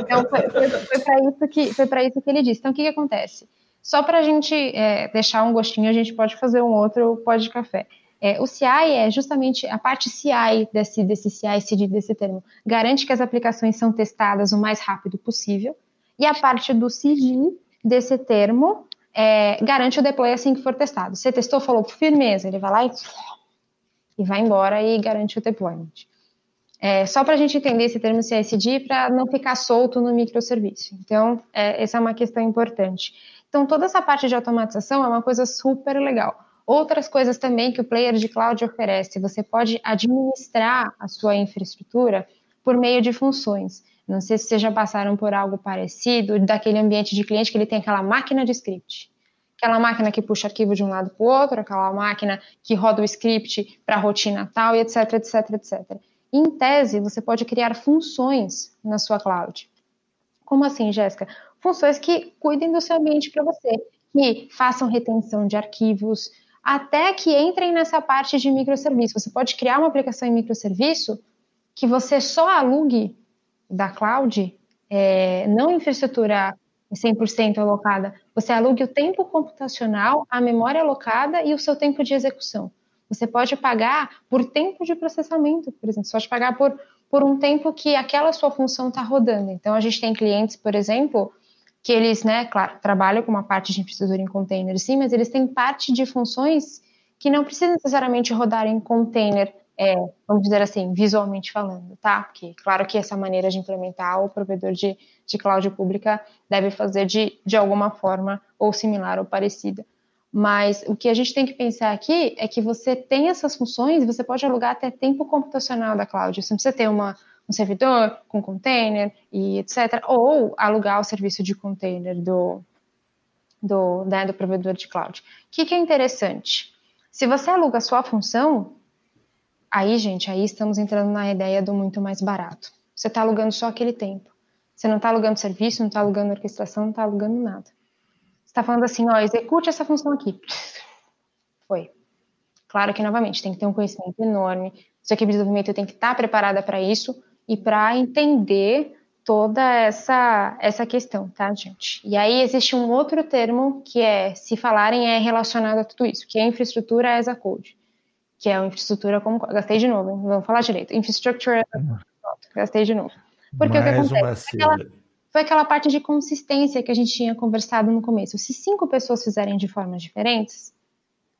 D: então, foi, foi, foi para isso, que, foi isso que ele disse. Então, o que, que acontece? Só para a gente é, deixar um gostinho, a gente pode fazer um outro pó de café. É, o CI é justamente a parte CI desse, desse CI, CD, desse termo. Garante que as aplicações são testadas o mais rápido possível. E a parte do CD desse termo é, garante o deploy assim que for testado. Você testou, falou firmeza, ele vai lá e, e vai embora e garante o deployment. É, só para a gente entender esse termo CI/CD para não ficar solto no microserviço. Então, é, essa é uma questão importante. Então, toda essa parte de automatização é uma coisa super legal. Outras coisas também que o player de cloud oferece, você pode administrar a sua infraestrutura por meio de funções. Não sei se vocês já passaram por algo parecido, daquele ambiente de cliente que ele tem aquela máquina de script. Aquela máquina que puxa arquivo de um lado para o outro, aquela máquina que roda o script para a rotina tal, e etc, etc, etc. Em tese, você pode criar funções na sua cloud. Como assim, Jéssica? Funções que cuidem do seu ambiente para você, que façam retenção de arquivos, até que entrem nessa parte de microserviço. Você pode criar uma aplicação em microserviço que você só alugue da cloud, é, não infraestrutura 100% alocada, você alugue o tempo computacional, a memória alocada e o seu tempo de execução. Você pode pagar por tempo de processamento, por exemplo. Você pode pagar por, por um tempo que aquela sua função está rodando. Então, a gente tem clientes, por exemplo, que eles, né, claro, trabalham com uma parte de infraestrutura em container, sim, mas eles têm parte de funções que não precisam necessariamente rodar em container, é, vamos dizer assim, visualmente falando, tá? Porque, claro que essa maneira de implementar o provedor de, de cloud pública deve fazer de, de alguma forma ou similar ou parecida. Mas o que a gente tem que pensar aqui é que você tem essas funções você pode alugar até tempo computacional da cloud. Você não precisa ter uma, um servidor com container e etc. Ou alugar o serviço de container do, do, né, do provedor de cloud. O que, que é interessante? Se você aluga a sua função, aí, gente, aí estamos entrando na ideia do muito mais barato. Você está alugando só aquele tempo. Você não está alugando serviço, não está alugando orquestração, não está alugando nada. Você está falando assim, ó, execute essa função aqui. Foi. Claro que, novamente, tem que ter um conhecimento enorme. Sua equipe de desenvolvimento tem que estar tá preparada para isso e para entender toda essa, essa questão, tá, gente? E aí existe um outro termo que é, se falarem, é relacionado a tudo isso, que é infraestrutura as a code, que é a infraestrutura como... Gastei de novo, hein? vamos falar direito. Infrastructure as a code. Gastei de novo. Porque Mais o que acontece? Foi aquela, foi aquela parte de consistência que a gente tinha conversado no começo. Se cinco pessoas fizerem de formas diferentes,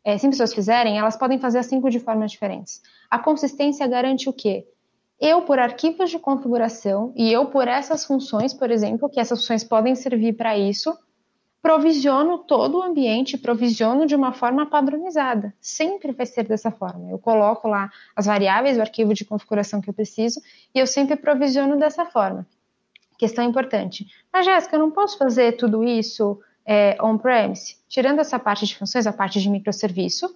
D: é, cinco pessoas fizerem, elas podem fazer as cinco de formas diferentes. A consistência garante o quê? eu por arquivos de configuração e eu por essas funções, por exemplo, que essas funções podem servir para isso, provisiono todo o ambiente, provisiono de uma forma padronizada. Sempre vai ser dessa forma. Eu coloco lá as variáveis, o arquivo de configuração que eu preciso e eu sempre provisiono dessa forma. Questão importante. Mas, Jéssica, eu não posso fazer tudo isso é, on-premise? Tirando essa parte de funções, a parte de microserviço?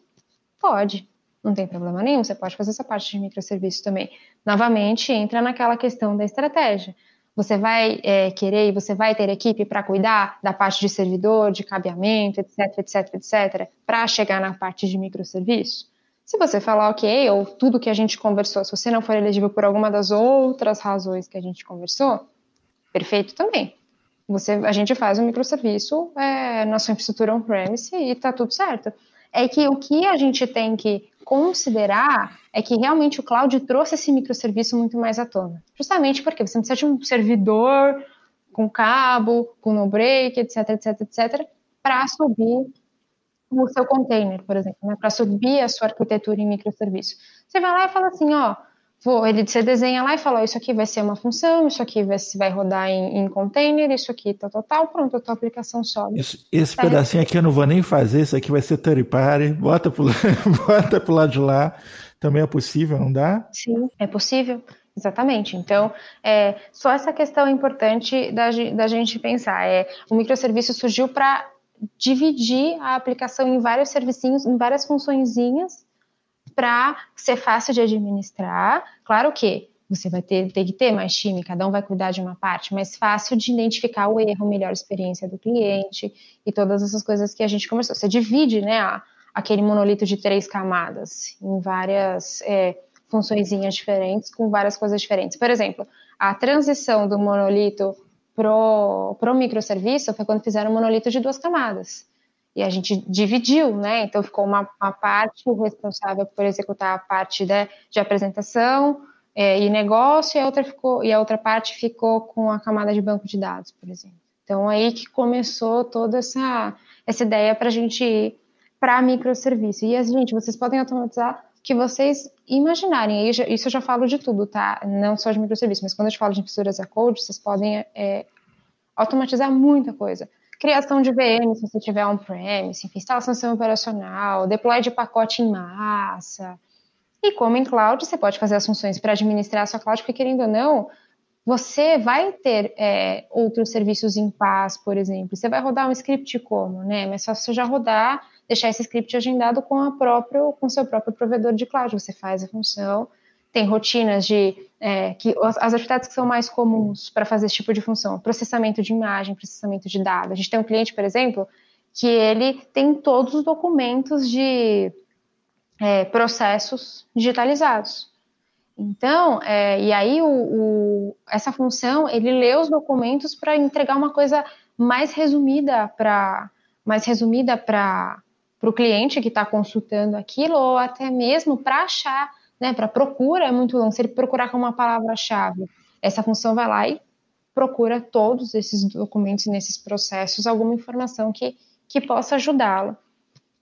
D: Pode não tem problema nenhum, você pode fazer essa parte de microserviço também. Novamente, entra naquela questão da estratégia. Você vai é, querer e você vai ter equipe para cuidar da parte de servidor, de cabeamento, etc, etc, etc, para chegar na parte de microserviço? Se você falar ok, ou tudo que a gente conversou, se você não for elegível por alguma das outras razões que a gente conversou, perfeito também. Você, a gente faz um microserviço é, na sua infraestrutura on-premise e está tudo certo. É que o que a gente tem que considerar é que realmente o cloud trouxe esse microserviço muito mais à tona. Justamente porque você precisa de um servidor com cabo, com no break, etc, etc, etc, para subir o seu container, por exemplo, né? para subir a sua arquitetura em microserviço. Você vai lá e fala assim, ó, vou, ele você desenha lá e fala, isso aqui vai ser uma função, isso aqui vai, vai rodar em, em container, isso aqui tal, tal, tal, pronto, a tua aplicação sobe.
A: Isso, esse tá pedacinho aqui eu não vou nem fazer, isso aqui vai ser third party, bota pro, (laughs) bota pro lado de lá, também é possível, não dá?
D: Sim, é possível. Exatamente. Então, é, só essa questão importante da, da gente pensar. É, o microserviço surgiu para dividir a aplicação em vários servicinhos, em várias funçõezinhas, para ser fácil de administrar. Claro que você vai ter, ter que ter mais time, cada um vai cuidar de uma parte, mas fácil de identificar o erro, melhor experiência do cliente e todas essas coisas que a gente conversou. Você divide, né, a, aquele monolito de três camadas em várias é, diferentes, com várias coisas diferentes. Por exemplo, a transição do monolito pro, pro microserviço foi quando fizeram um monolito de duas camadas. E a gente dividiu, né? Então ficou uma, uma parte responsável por executar a parte de, de apresentação, é, e negócio, e a, outra ficou, e a outra parte ficou com a camada de banco de dados, por exemplo. Então, aí que começou toda essa, essa ideia para a gente ir para microserviço. E, gente, vocês podem automatizar que vocês imaginarem. Isso eu já falo de tudo, tá? Não só de microserviço, mas quando eu falo de infraestruturas a code, vocês podem é, automatizar muita coisa. Criação de VM, se você tiver on-premise, instalação do sistema operacional, deploy de pacote em massa, e como em cloud, você pode fazer as funções para administrar a sua cloud, porque querendo ou não, você vai ter é, outros serviços em paz, por exemplo. Você vai rodar um script como, né? Mas só você já rodar, deixar esse script agendado com a próprio, com seu próprio provedor de cloud. Você faz a função, tem rotinas de é, que as atividades que são mais comuns para fazer esse tipo de função, processamento de imagem, processamento de dados. A gente tem um cliente, por exemplo, que ele tem todos os documentos de é, processos digitalizados. Então, é, e aí o, o, essa função ele lê os documentos para entregar uma coisa mais resumida para mais resumida para o cliente que está consultando aquilo ou até mesmo para achar, né? Para procura é muito longo. Se ele procurar com uma palavra-chave, essa função vai lá e procura todos esses documentos nesses processos alguma informação que que possa ajudá-lo.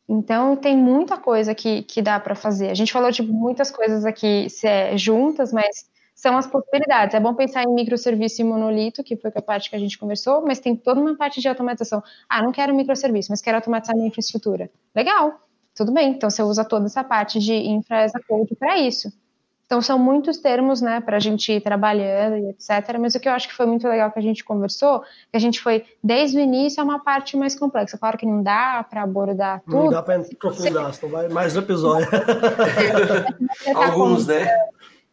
D: Então, tem muita coisa que, que dá para fazer. A gente falou de muitas coisas aqui é, juntas, mas são as possibilidades. É bom pensar em microserviço e monolito, que foi a parte que a gente conversou, mas tem toda uma parte de automatização. Ah, não quero microserviço, mas quero automatizar minha infraestrutura. Legal, tudo bem. Então, você usa toda essa parte de infra as a code para isso. Então, são muitos termos, né, para a gente ir trabalhando e etc. Mas o que eu acho que foi muito legal que a gente conversou, que a gente foi, desde o início, a uma parte mais complexa. Claro que não dá para abordar tudo. Não
C: dá para aprofundar, senão vai mais um episódio. (laughs)
B: Tá Alguns, né?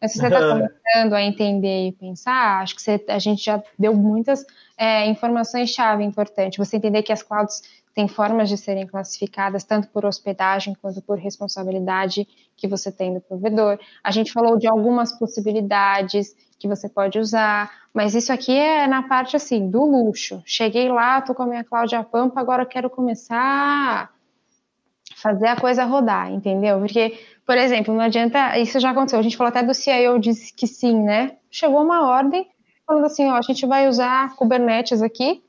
D: Mas se você está (laughs) começando a entender e pensar, acho que você, a gente já deu muitas é, informações-chave importantes. Você entender que as clouds tem formas de serem classificadas tanto por hospedagem quanto por responsabilidade que você tem do provedor. A gente falou de algumas possibilidades que você pode usar, mas isso aqui é na parte assim do luxo. Cheguei lá, tô com a minha Cláudia Pampa, agora quero começar a fazer a coisa rodar, entendeu? Porque, por exemplo, não adianta, isso já aconteceu, a gente falou até do CIO disse que sim, né? Chegou uma ordem falando assim, ó, a gente vai usar Kubernetes aqui,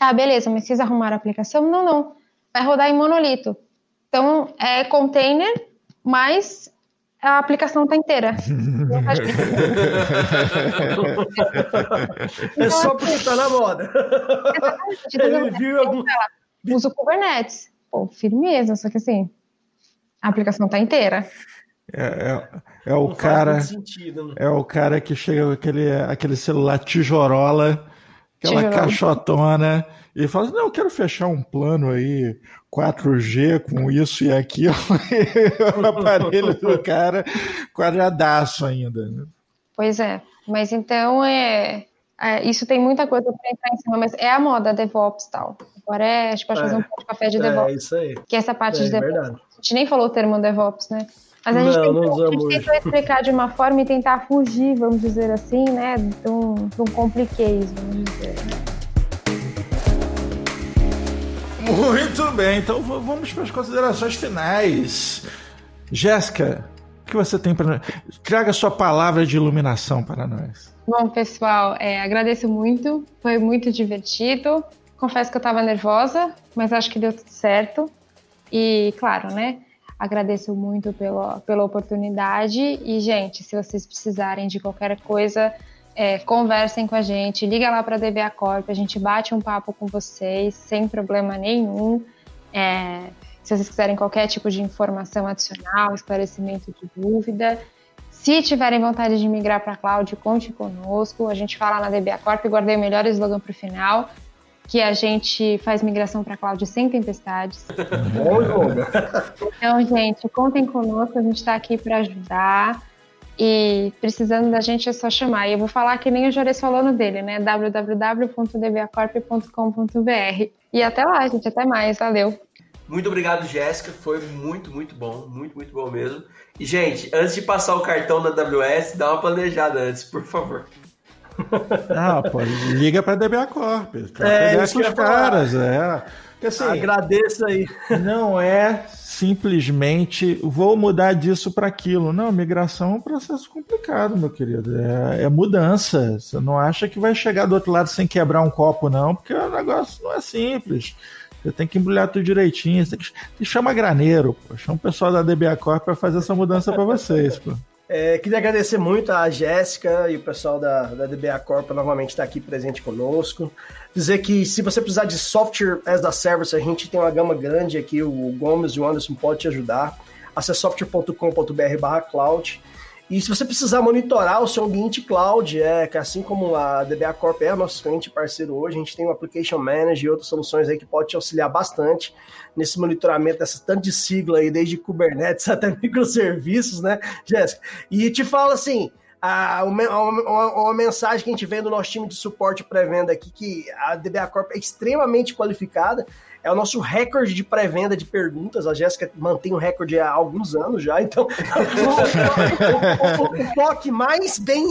D: Tá, beleza, mas vocês arrumaram a aplicação? Não, não. Vai rodar em monolito. Então, é container, mas a aplicação tá inteira. (laughs)
C: é só porque tá na moda.
D: Ele viu algum... Usa o Kubernetes. Pô, firmeza, só que assim, a aplicação tá inteira.
A: É, é, é o cara. Sentido, né? É o cara que chega com aquele, aquele celular tijorola aquela Tijolo. caixotona e fala assim, não, eu quero fechar um plano aí 4G com isso e aquilo, (laughs) o aparelho do cara quadradaço ainda. Né?
D: Pois é, mas então é, é isso tem muita coisa para entrar em cima, mas é a moda DevOps e tal. Agora é, a gente pode é, fazer um café de DevOps.
C: É isso aí.
D: Que é essa parte é, de DevOps. Verdade. A gente nem falou o termo DevOps, né? Mas a gente, não, tentou, não a gente tentou explicar de uma forma e tentar fugir, vamos dizer assim, né, de um, de um compliquez, vamos dizer.
A: Muito bem, então vamos para as considerações finais. Jéssica, o que você tem para nós? Traga sua palavra de iluminação para nós.
D: Bom, pessoal, é, agradeço muito, foi muito divertido. Confesso que eu estava nervosa, mas acho que deu tudo certo. E, claro, né? Agradeço muito pela, pela oportunidade e, gente, se vocês precisarem de qualquer coisa, é, conversem com a gente, liga lá para a DBA Corp, a gente bate um papo com vocês sem problema nenhum. É, Se vocês quiserem qualquer tipo de informação adicional, esclarecimento de dúvida. Se tiverem vontade de migrar para a cloud, conte conosco. A gente fala na DBA Corp, guardei o melhor slogan para o final, que a gente faz migração para a cloud sem tempestades. Bom slogan. Então, gente, contem conosco, a gente está aqui para ajudar. E precisando da gente é só chamar. E eu vou falar que nem o Jores falando dele, né? www.dbacorp.com.br. E até lá, gente. Até mais. Valeu.
B: Muito obrigado, Jéssica. Foi muito, muito bom. Muito, muito bom mesmo. E, gente, antes de passar o cartão na AWS, dá uma planejada antes, por favor.
A: Ah, pô, liga para a DBA Corp. É, isso que os caras, é.
C: Porque, assim, Agradeço aí.
A: Não é simplesmente vou mudar disso para aquilo. Não, migração é um processo complicado, meu querido. É, é, mudança. Você não acha que vai chegar do outro lado sem quebrar um copo, não, porque o negócio não é simples. Você tem que embrulhar tudo direitinho. Você tem que, tem que chamar graneiro, pô. Chama o pessoal da DBA Corp para fazer essa mudança para vocês, pô.
C: É, queria agradecer muito a Jéssica e o pessoal da, da DBA Corp novamente estar aqui presente conosco. Dizer que se você precisar de software as a service, a gente tem uma gama grande aqui, o Gomes e o Anderson pode te ajudar. Acesse software.com.br cloud e se você precisar monitorar o seu ambiente cloud, é que assim como a DBA Corp é nosso cliente parceiro hoje, a gente tem o Application Manager e outras soluções aí que pode te auxiliar bastante nesse monitoramento dessa tanto de sigla aí, desde Kubernetes (laughs) até microserviços, né, Jéssica? E te falo assim, a, uma, uma, mensagem que a gente vê do nosso time de suporte pré-venda aqui, que a DBA Corp é extremamente qualificada, é o nosso recorde de pré-venda de perguntas. A Jéssica mantém o recorde há alguns anos já, então (laughs) o, o, o, o toque mais bem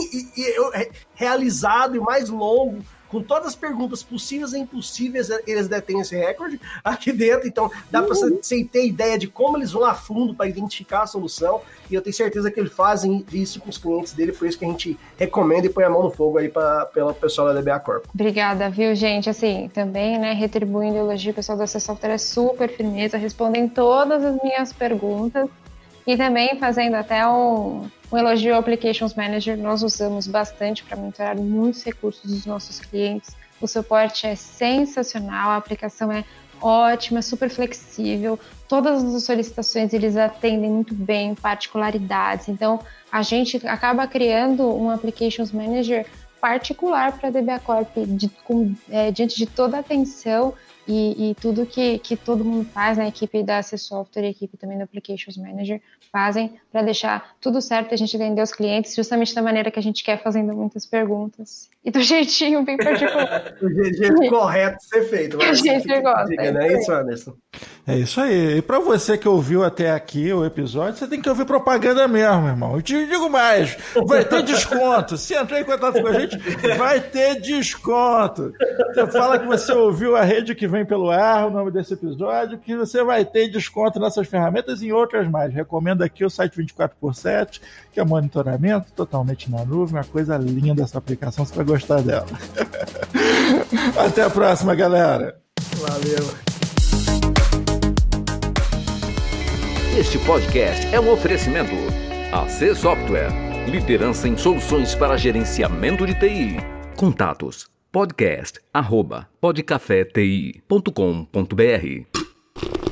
C: realizado e mais longo com todas as perguntas possíveis e impossíveis, eles detêm esse recorde aqui dentro. Então, dá para você ter ideia de como eles vão a fundo para identificar a solução. E eu tenho certeza que eles fazem isso com os clientes dele, por isso que a gente recomenda e põe a mão no fogo aí para pela pessoal da DBA Corp.
D: Obrigada, viu, gente? Assim, também, né, retribuindo o elogio, o pessoal da Software é super firmeza, respondem todas as minhas perguntas. E também fazendo até um, um elogio ao Applications Manager, nós usamos bastante para monitorar muitos recursos dos nossos clientes. O suporte é sensacional, a aplicação é ótima, super flexível. Todas as solicitações eles atendem muito bem, particularidades. Então, a gente acaba criando um Applications Manager particular para a DBA Corp, de, com, é, diante de toda a atenção e, e, tudo que, que todo mundo faz, né? equipe da AC Software e a equipe também do Applications Manager, fazem para deixar tudo certo e a gente atender os clientes justamente da maneira que a gente quer, fazendo muitas perguntas. E do jeitinho bem particular. (laughs)
C: o jeito correto ser feito.
D: A gente gosta. Diga,
C: não é isso, Anderson?
A: É isso aí. E para você que ouviu até aqui o episódio, você tem que ouvir propaganda mesmo, irmão. Eu te digo mais: vai ter desconto. Se entrar em contato com a gente, vai ter desconto. Você fala que você ouviu a rede que vem pelo ar, o nome desse episódio, que você vai ter desconto nessas ferramentas e em outras mais. Recomendo aqui o site 24 por 7 que é monitoramento totalmente na nuvem. Uma coisa linda essa aplicação, você vai gostar dela. (laughs) Até a próxima, galera.
C: Valeu.
H: Este podcast é um oferecimento. AC Software, liderança em soluções para gerenciamento de TI. Contatos podcast arroba podcafeti.com.br